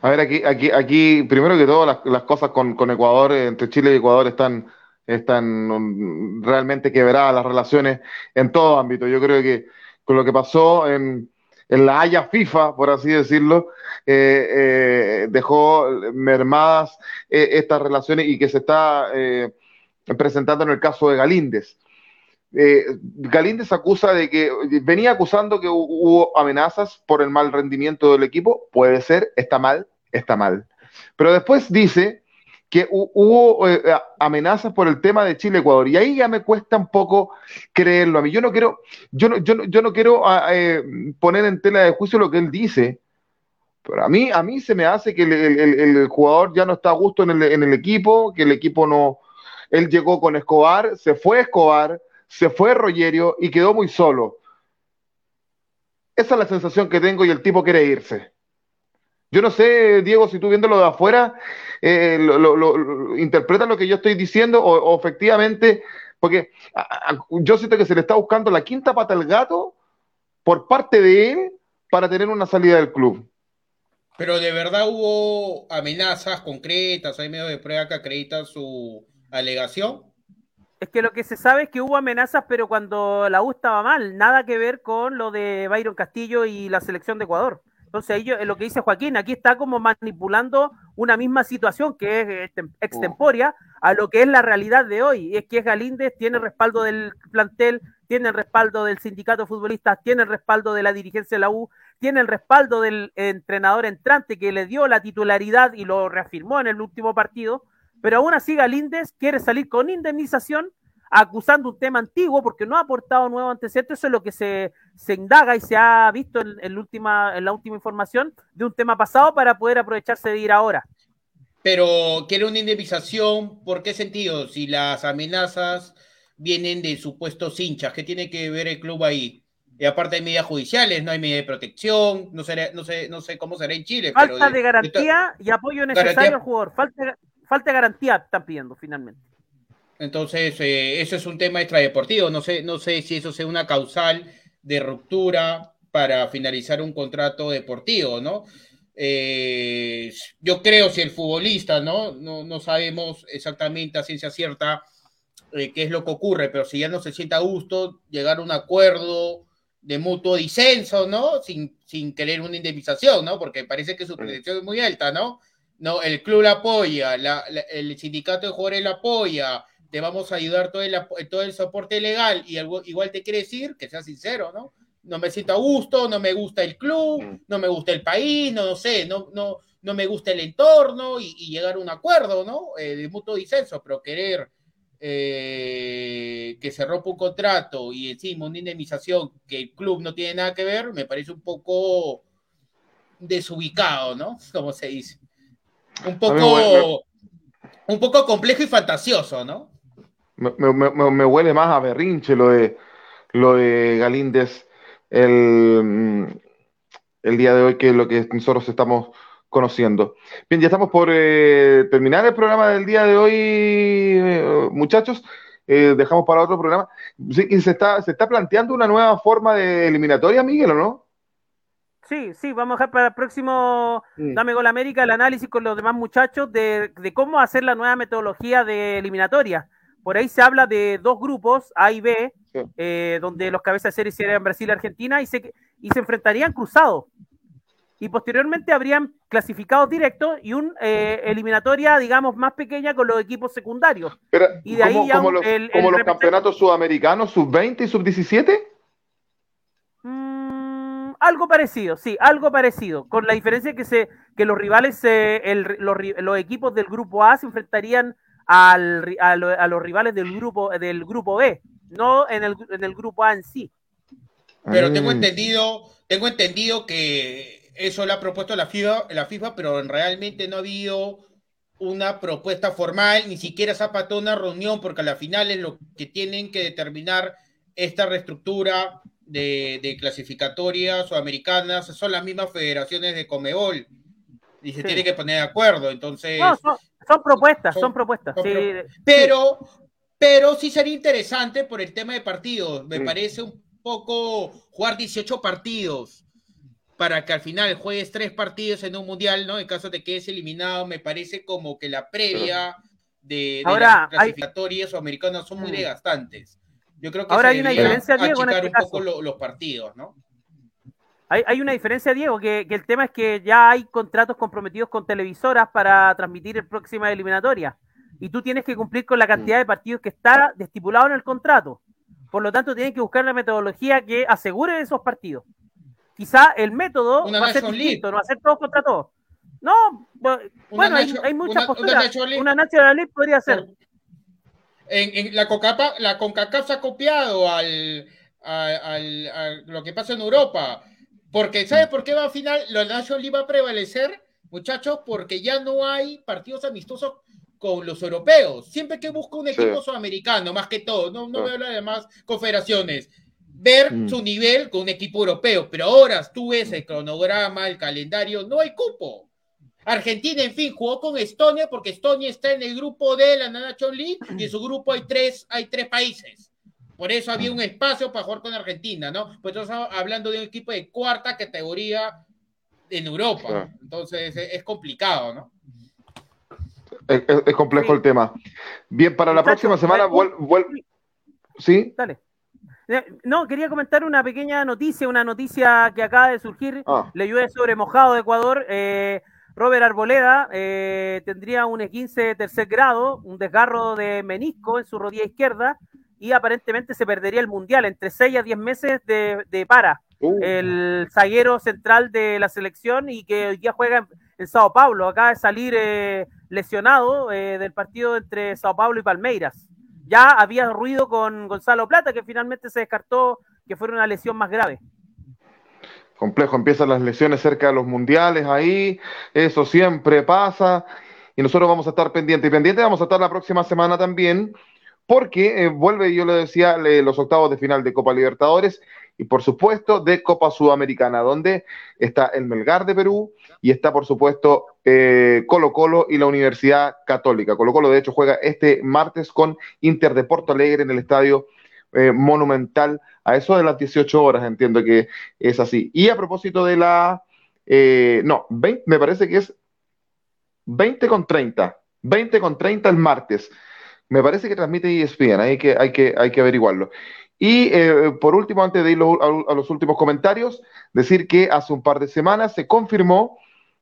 A ver, aquí, aquí, aquí, primero que todo, las, las cosas con, con Ecuador, entre Chile y Ecuador están están realmente quebradas las relaciones en todo ámbito. Yo creo que con lo que pasó en, en la Haya FIFA, por así decirlo, eh, eh, dejó mermadas eh, estas relaciones y que se está presentando en el caso de Galíndez. Galíndez acusa de que venía acusando que hubo amenazas por el mal rendimiento del equipo, puede ser, está mal, está mal. Pero después dice que hubo eh, amenazas por el tema de Chile-Ecuador. Y ahí ya me cuesta un poco creerlo. A mí yo no quiero, yo no, yo no, yo no quiero ah, eh, poner en tela de juicio lo que él dice, pero a mí, a mí se me hace que el jugador ya no está a gusto en el, en el, equipo, que el equipo no... Él llegó con Escobar, se fue Escobar, se fue Rogerio y quedó muy solo. Esa es la sensación que tengo y el tipo quiere irse. Yo no sé, Diego, si tú viéndolo de afuera, eh, lo, lo, lo, interpretas lo que yo estoy diciendo o, o efectivamente, porque a, a, yo siento que se le está buscando la quinta pata al gato por parte de él para tener una salida del club. Pero de verdad hubo amenazas concretas, hay medio de prueba que acreditan su alegación. Es que lo que se sabe es que hubo amenazas, pero cuando la U estaba mal, nada que ver con lo de Byron Castillo y la selección de Ecuador. Entonces, ahí lo que dice Joaquín, aquí está como manipulando una misma situación que es este, extemporia a lo que es la realidad de hoy. Es que Galíndez tiene respaldo del plantel, tiene el respaldo del sindicato futbolista, tiene el respaldo de la dirigencia de la U, tiene el respaldo del entrenador entrante que le dio la titularidad y lo reafirmó en el último partido. Pero aún así Galíndez quiere salir con indemnización acusando un tema antiguo porque no ha aportado nuevo antecedentes, eso es lo que se, se indaga y se ha visto en, en, última, en la última información de un tema pasado para poder aprovecharse de ir ahora. Pero quiere una indemnización, ¿por qué sentido? Si las amenazas vienen de supuestos hinchas, ¿qué tiene que ver el club ahí? Y aparte hay medidas judiciales, no hay medida de protección, no, será, no, sé, no sé cómo será en Chile. Falta pero de, de garantía de y apoyo necesario garantía. al jugador. Falta, falta de garantía están pidiendo finalmente. Entonces, eh, eso es un tema extradeportivo. No sé, no sé si eso sea una causal de ruptura para finalizar un contrato deportivo, ¿no? Eh, yo creo si el futbolista, ¿no? ¿no? No sabemos exactamente a ciencia cierta eh, qué es lo que ocurre, pero si ya no se sienta a gusto, llegar a un acuerdo de mutuo disenso, ¿no? Sin, sin querer una indemnización, ¿no? Porque parece que su pretensión es muy alta, ¿no? No, el club la apoya, la, la, el sindicato de jugadores la apoya, te vamos a ayudar todo el, todo el soporte legal y algo, igual te quiere decir que sea sincero, ¿no? No me siento a gusto, no me gusta el club, no me gusta el país, no, no sé, no, no, no me gusta el entorno y, y llegar a un acuerdo, ¿no? Eh, de mutuo disenso, pero querer eh, que se rompa un contrato y encima una indemnización que el club no tiene nada que ver, me parece un poco desubicado, ¿no? Como se dice. Un poco, un poco complejo y fantasioso, ¿no? Me, me, me, huele más a berrinche lo de, lo de Galíndez el, el día de hoy que lo que nosotros estamos conociendo. Bien, ya estamos por eh, terminar el programa del día de hoy, eh, muchachos. Eh, dejamos para otro programa. Sí, y se está, se está planteando una nueva forma de eliminatoria, Miguel, ¿o no? Sí, sí, vamos a dejar para el próximo mm. Dame Gol América el análisis con los demás muchachos de, de, cómo hacer la nueva metodología de eliminatoria. Por ahí se habla de dos grupos, A y B, sí. eh, donde los cabezas de serie serían Brasil y Argentina, y se, y se enfrentarían cruzados. Y posteriormente habrían clasificados directos y un eh, eliminatoria, digamos, más pequeña con los equipos secundarios. Pero, y de ahí ¿Como, ya como los, el- como el los campeonatos sudamericanos, sub-20 y sub-17? Mm, algo parecido, sí, algo parecido, con la diferencia que se que los rivales, eh, el- los, ri- los equipos del grupo A se enfrentarían al, a, lo- a los rivales del grupo del grupo B, no en el, en el grupo A en sí. Pero tengo Ah. entendido, tengo entendido que eso lo ha propuesto la FIFA, la FIFA, pero realmente no ha habido una propuesta formal, ni siquiera se ha pactado una reunión, porque a la final es lo que tienen que determinar esta reestructura de, de clasificatorias sudamericanas, son las mismas federaciones de Comebol, y se Sí. tiene que poner de acuerdo, entonces... No, son, son propuestas, son- son propuestas. son sí, pro- sí. pero, pero sí sería interesante por el tema de partidos. Me Sí. parece un poco jugar 18 partidos para que al final juegues tres partidos en un mundial, ¿no? En caso de que es eliminado, me parece como que la previa de, de Ahora, las clasificatorias o americanas son muy Mm. desgastantes. Yo creo que Ahora se hay una diferencia, Diego, en achicar este un poco lo- los partidos, ¿no? Hay, hay una diferencia, Diego, que, que el tema es que ya hay contratos comprometidos con televisoras para transmitir el próxima eliminatoria. Y tú tienes que cumplir con la cantidad de partidos que está estipulado en el contrato. Por lo tanto, tienes que buscar la metodología que asegure esos partidos. Quizá el método Una va a ser distinto, no va a ser todos contra todos. No, bu- bueno, hay, hay muchas una- una posturas. Una National League podría ser. En, en la, Concapa- la CONCACAF se ha copiado al, al- al- a lo que pasa en Europa. Porque, ¿sabes por qué va a final? La National League va a prevalecer, muchachos, porque ya no hay partidos amistosos con los europeos. Siempre que busca un equipo Sí. sudamericano, más que todo, no, no Sí. voy a hablar de más confederaciones, ver Mm. su nivel con un equipo europeo. Pero ahora tú ves el cronograma, el calendario, no hay cupo. Argentina, en fin, jugó con Estonia porque Estonia está en el grupo de la National League y en su grupo hay tres, hay tres países. Por eso había un espacio para jugar con Argentina, ¿no? Pues estamos hablando de un equipo de cuarta categoría en Europa. Claro. Entonces es, es complicado, ¿no? Es, es- es complejo Sí. el tema. Bien, para la próxima semana, hay vuel- un- vuel- ¿sí? Dale. Eh, No, quería comentar una pequeña noticia, una noticia que acaba de surgir. Ah. Le llueve sobre mojado de Ecuador. Eh, Robert Arboleda eh, tendría un E15 de tercer grado, un desgarro de menisco en su rodilla izquierda y aparentemente se perdería el mundial entre 6 a 10 meses de, de para. Uh, El zaguero central de la selección y que hoy día juega en, en Sao Paulo. Acaba de salir eh, lesionado eh, del partido entre Sao Paulo y Palmeiras. Ya había ruido con Gonzalo Plata, que finalmente se descartó que fuera una lesión más grave. complejo, empiezan las lesiones cerca de los mundiales ahí, eso siempre pasa, y nosotros vamos a estar pendientes, y pendientes vamos a estar la próxima semana también, porque eh, vuelve, yo le decía, los octavos de final de Copa Libertadores, y por supuesto de Copa Sudamericana, donde está el Melgar de Perú, y está por supuesto eh, Colo Colo y la Universidad Católica. Colo Colo de hecho juega este martes con Inter de Porto Alegre en el estadio eh, Monumental a eso de las 18 horas, entiendo que es así. Y a propósito de la, eh, no, 20, me parece que es 20 con 30, 20 con 30 el martes. Me parece que transmite ESPN, hay que, hay que, hay que averiguarlo. Y eh, por último, antes de ir lo- a, a los últimos comentarios, decir que hace un par de semanas se confirmó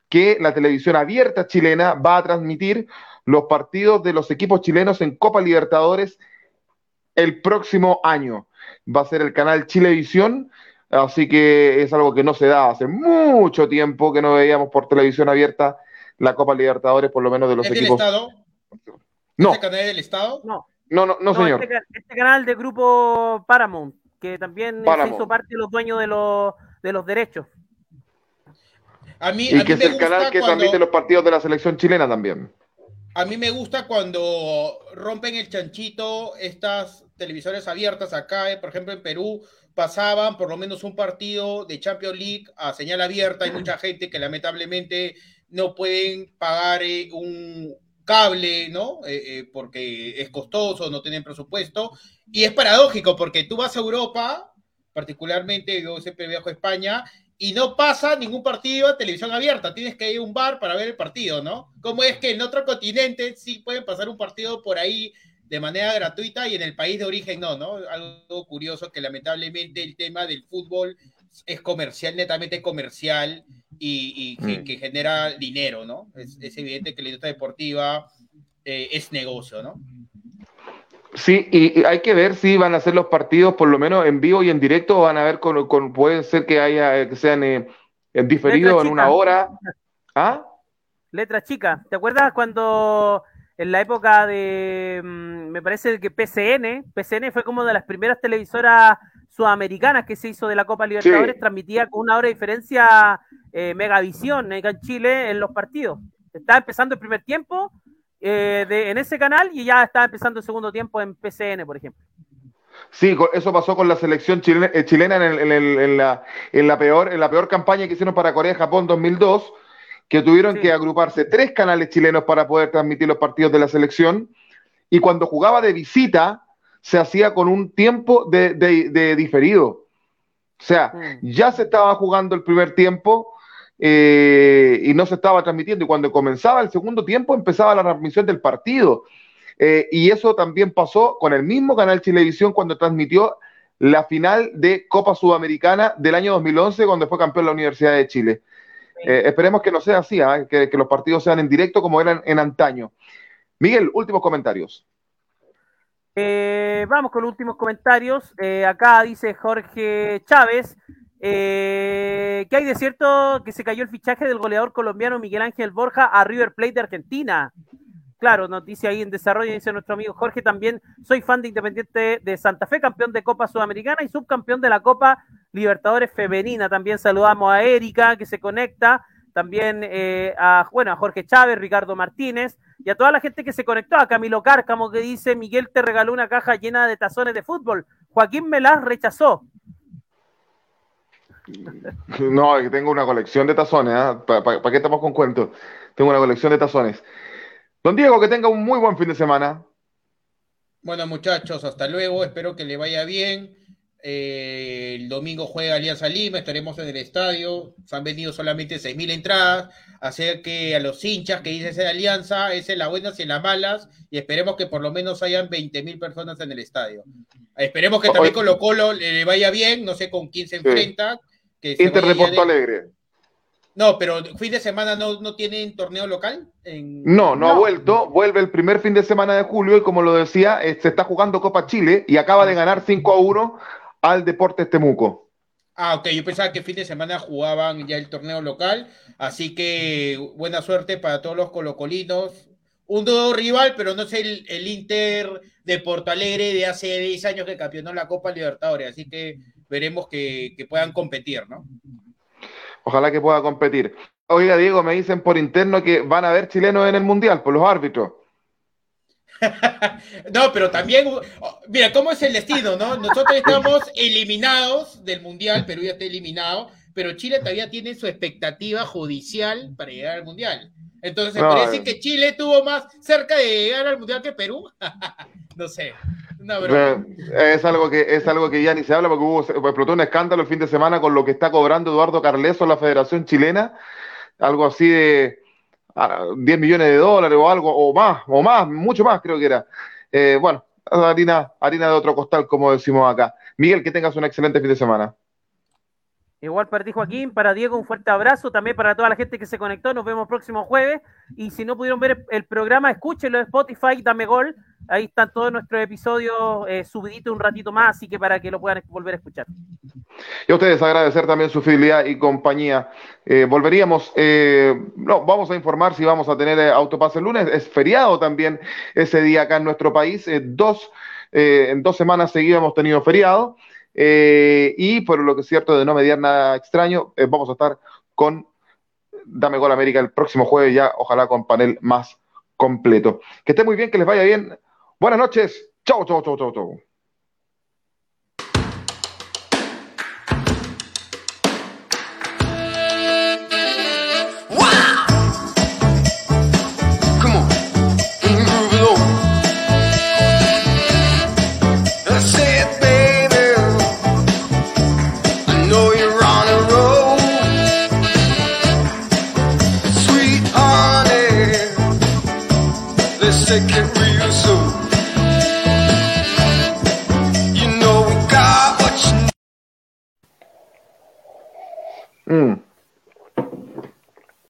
que la televisión abierta chilena va a transmitir los partidos de los equipos chilenos en Copa Libertadores el próximo año. Va a ser el canal Chilevisión, así que es algo que no se da hace mucho tiempo que no veíamos por televisión abierta la Copa Libertadores, por lo menos de los ¿Es del equipos. Estado? No, ¿Este canal del Estado? No, no, no, no, señor. Este, este canal de grupo Paramount, que también Paramount. se hizo parte de los dueños de los, de los derechos. A mí, a Y mí que es me el canal gusta que cuando- transmite los partidos de la selección chilena también. A mí me gusta cuando rompen el chanchito estas televisores abiertas acá, eh, por ejemplo en Perú pasaban por lo menos un partido de Champions League a señal abierta. Hay mucha gente que lamentablemente no pueden pagar eh, un cable, ¿no? Eh, eh, porque es costoso, no tienen presupuesto. Y es paradójico porque tú vas a Europa, particularmente yo siempre viajo a España, y no pasa ningún partido a televisión abierta. Tienes que ir a un bar para ver el partido, ¿no? ¿Cómo es que en otro continente sí pueden pasar un partido por ahí de manera gratuita y en el país de origen no, ¿no? Algo curioso que lamentablemente el tema del fútbol es comercial, netamente comercial y, y que, Mm. que genera dinero, ¿no? Es, es evidente que la industria deportiva eh, es negocio, ¿no? Sí, y, y hay que ver si van a ser los partidos por lo menos en vivo y en directo o van a ver con, con- puede ser que haya que sean eh, en diferido Letra en una hora. ¿Ah? Letra chica. ¿Te acuerdas cuando en la época de, mm, me parece que PCN, PCN fue como de las primeras televisoras sudamericanas que se hizo de la Copa Libertadores, Sí. transmitía con una hora de diferencia eh, Megavisión acá en Chile en los partidos. Estaba empezando el primer tiempo eh, de- en ese canal y ya estaba empezando el segundo tiempo en PCN, por ejemplo. Sí, eso pasó con la selección chilena, eh, chilena en, el- en el- en la, en la peor, en la peor campaña que hicieron para Corea-Japón 2002, que tuvieron Sí. que agruparse tres canales chilenos para poder transmitir los partidos de la selección. Y cuando jugaba de visita, se hacía con un tiempo de, de- de diferido. O sea, Mm. ya se estaba jugando el primer tiempo eh, y no se estaba transmitiendo. Y cuando comenzaba el segundo tiempo, empezaba la transmisión del partido. Eh, y eso también pasó con el mismo canal Chilevisión cuando transmitió la final de Copa Sudamericana del año 2011, cuando fue campeón la Universidad de Chile. Eh, esperemos que no sea así, ¿ah? que, los partidos sean en directo como eran en antaño. Miguel, últimos comentarios. Vamos con últimos comentarios. Acá dice Jorge Chávez. Eh, que hay de cierto que se cayó el fichaje del goleador colombiano Miguel Ángel Borja a River Plate de Argentina. Claro, noticia ahí en desarrollo, dice nuestro amigo Jorge. También soy fan de Independiente de Santa Fe, campeón de Copa Sudamericana y subcampeón de la Copa Libertadores Femenina. También saludamos a Erika que se conecta. También eh, a, bueno, a Jorge Chávez, Ricardo Martínez y a toda la gente que se conectó. A Camilo Cárcamo que dice: Miguel te regaló una caja llena de tazones de fútbol. Joaquín me las rechazó. No, que tengo una colección de tazones. ¿ah? ¿Para qué estamos con cuentos? Tengo una colección de tazones. Don Diego, que tenga un muy buen fin de semana. Bueno, muchachos, hasta luego. Espero que le vaya bien. Eh, el domingo juega Alianza Lima, estaremos en el estadio. Se han vendido solamente 6.000 entradas. Hacer que a los hinchas que dicen ser Alianza, es en las buenas y en las malas. Y esperemos que por lo menos hayan 20.000 personas en el estadio. Esperemos que también Colo Colo le vaya bien. No sé con quién se enfrenta. Que Inter de Porto Alegre. No, pero fin de semana no, no tienen torneo local. En... No, no, ha vuelto. Vuelve el primer fin de semana de julio y como lo decía, se está jugando Copa Chile y acaba de ganar 5 a 1 al Deportes Temuco. Ah, ok, yo pensaba que fin de semana jugaban ya el torneo local, así que buena suerte para todos los colocolinos. Un nuevo rival, pero no es el, el Inter de Porto Alegre de hace 10 años que campeonó la Copa Libertadores, así que veremos que, que puedan competir, ¿no? Ojalá que pueda competir. Oiga, Diego, me dicen por interno que van a haber chilenos en el Mundial, por los árbitros. no, pero también, mira, ¿cómo es el destino, no? Nosotros estamos eliminados del Mundial, Perú ya está eliminado, pero Chile todavía tiene su expectativa judicial para llegar al Mundial. Entonces, No, parece eh. que Chile tuvo más cerca de llegar al Mundial que Perú. no sé, Eh, Es algo que es algo que ya ni se habla porque hubo, explotó un escándalo el fin de semana con lo que está cobrando Eduardo Carleso la Federación Chilena, algo así de ah, 10 millones de dólares o algo, o más, o más, mucho más creo que era. Eh, bueno, harina, harina de otro costal, como decimos acá. Miguel, que tengas un excelente fin de semana. Igual para ti, Joaquín, para Diego, un fuerte abrazo. También para toda la gente que se conectó. Nos vemos próximo jueves. Y si no pudieron ver el programa, escúchenlo en Spotify, dame gol. Ahí están todos nuestros episodios eh, subiditos un ratito más, así que para que lo puedan volver a escuchar. Y a ustedes agradecer también su fidelidad y compañía. Eh, volveríamos, eh, no, vamos a informar si vamos a tener eh, autopase el lunes. Es feriado también ese día acá en nuestro país. Eh, dos, en dos semanas seguidas hemos tenido feriado. Eh, y por lo que es cierto de no mediar nada extraño, eh, vamos a estar con Dame Gol América el próximo jueves ya, ojalá con panel más completo. Que esté muy bien, que les vaya bien. Buenas noches. Chau, chau, chau, chau, chau. second real.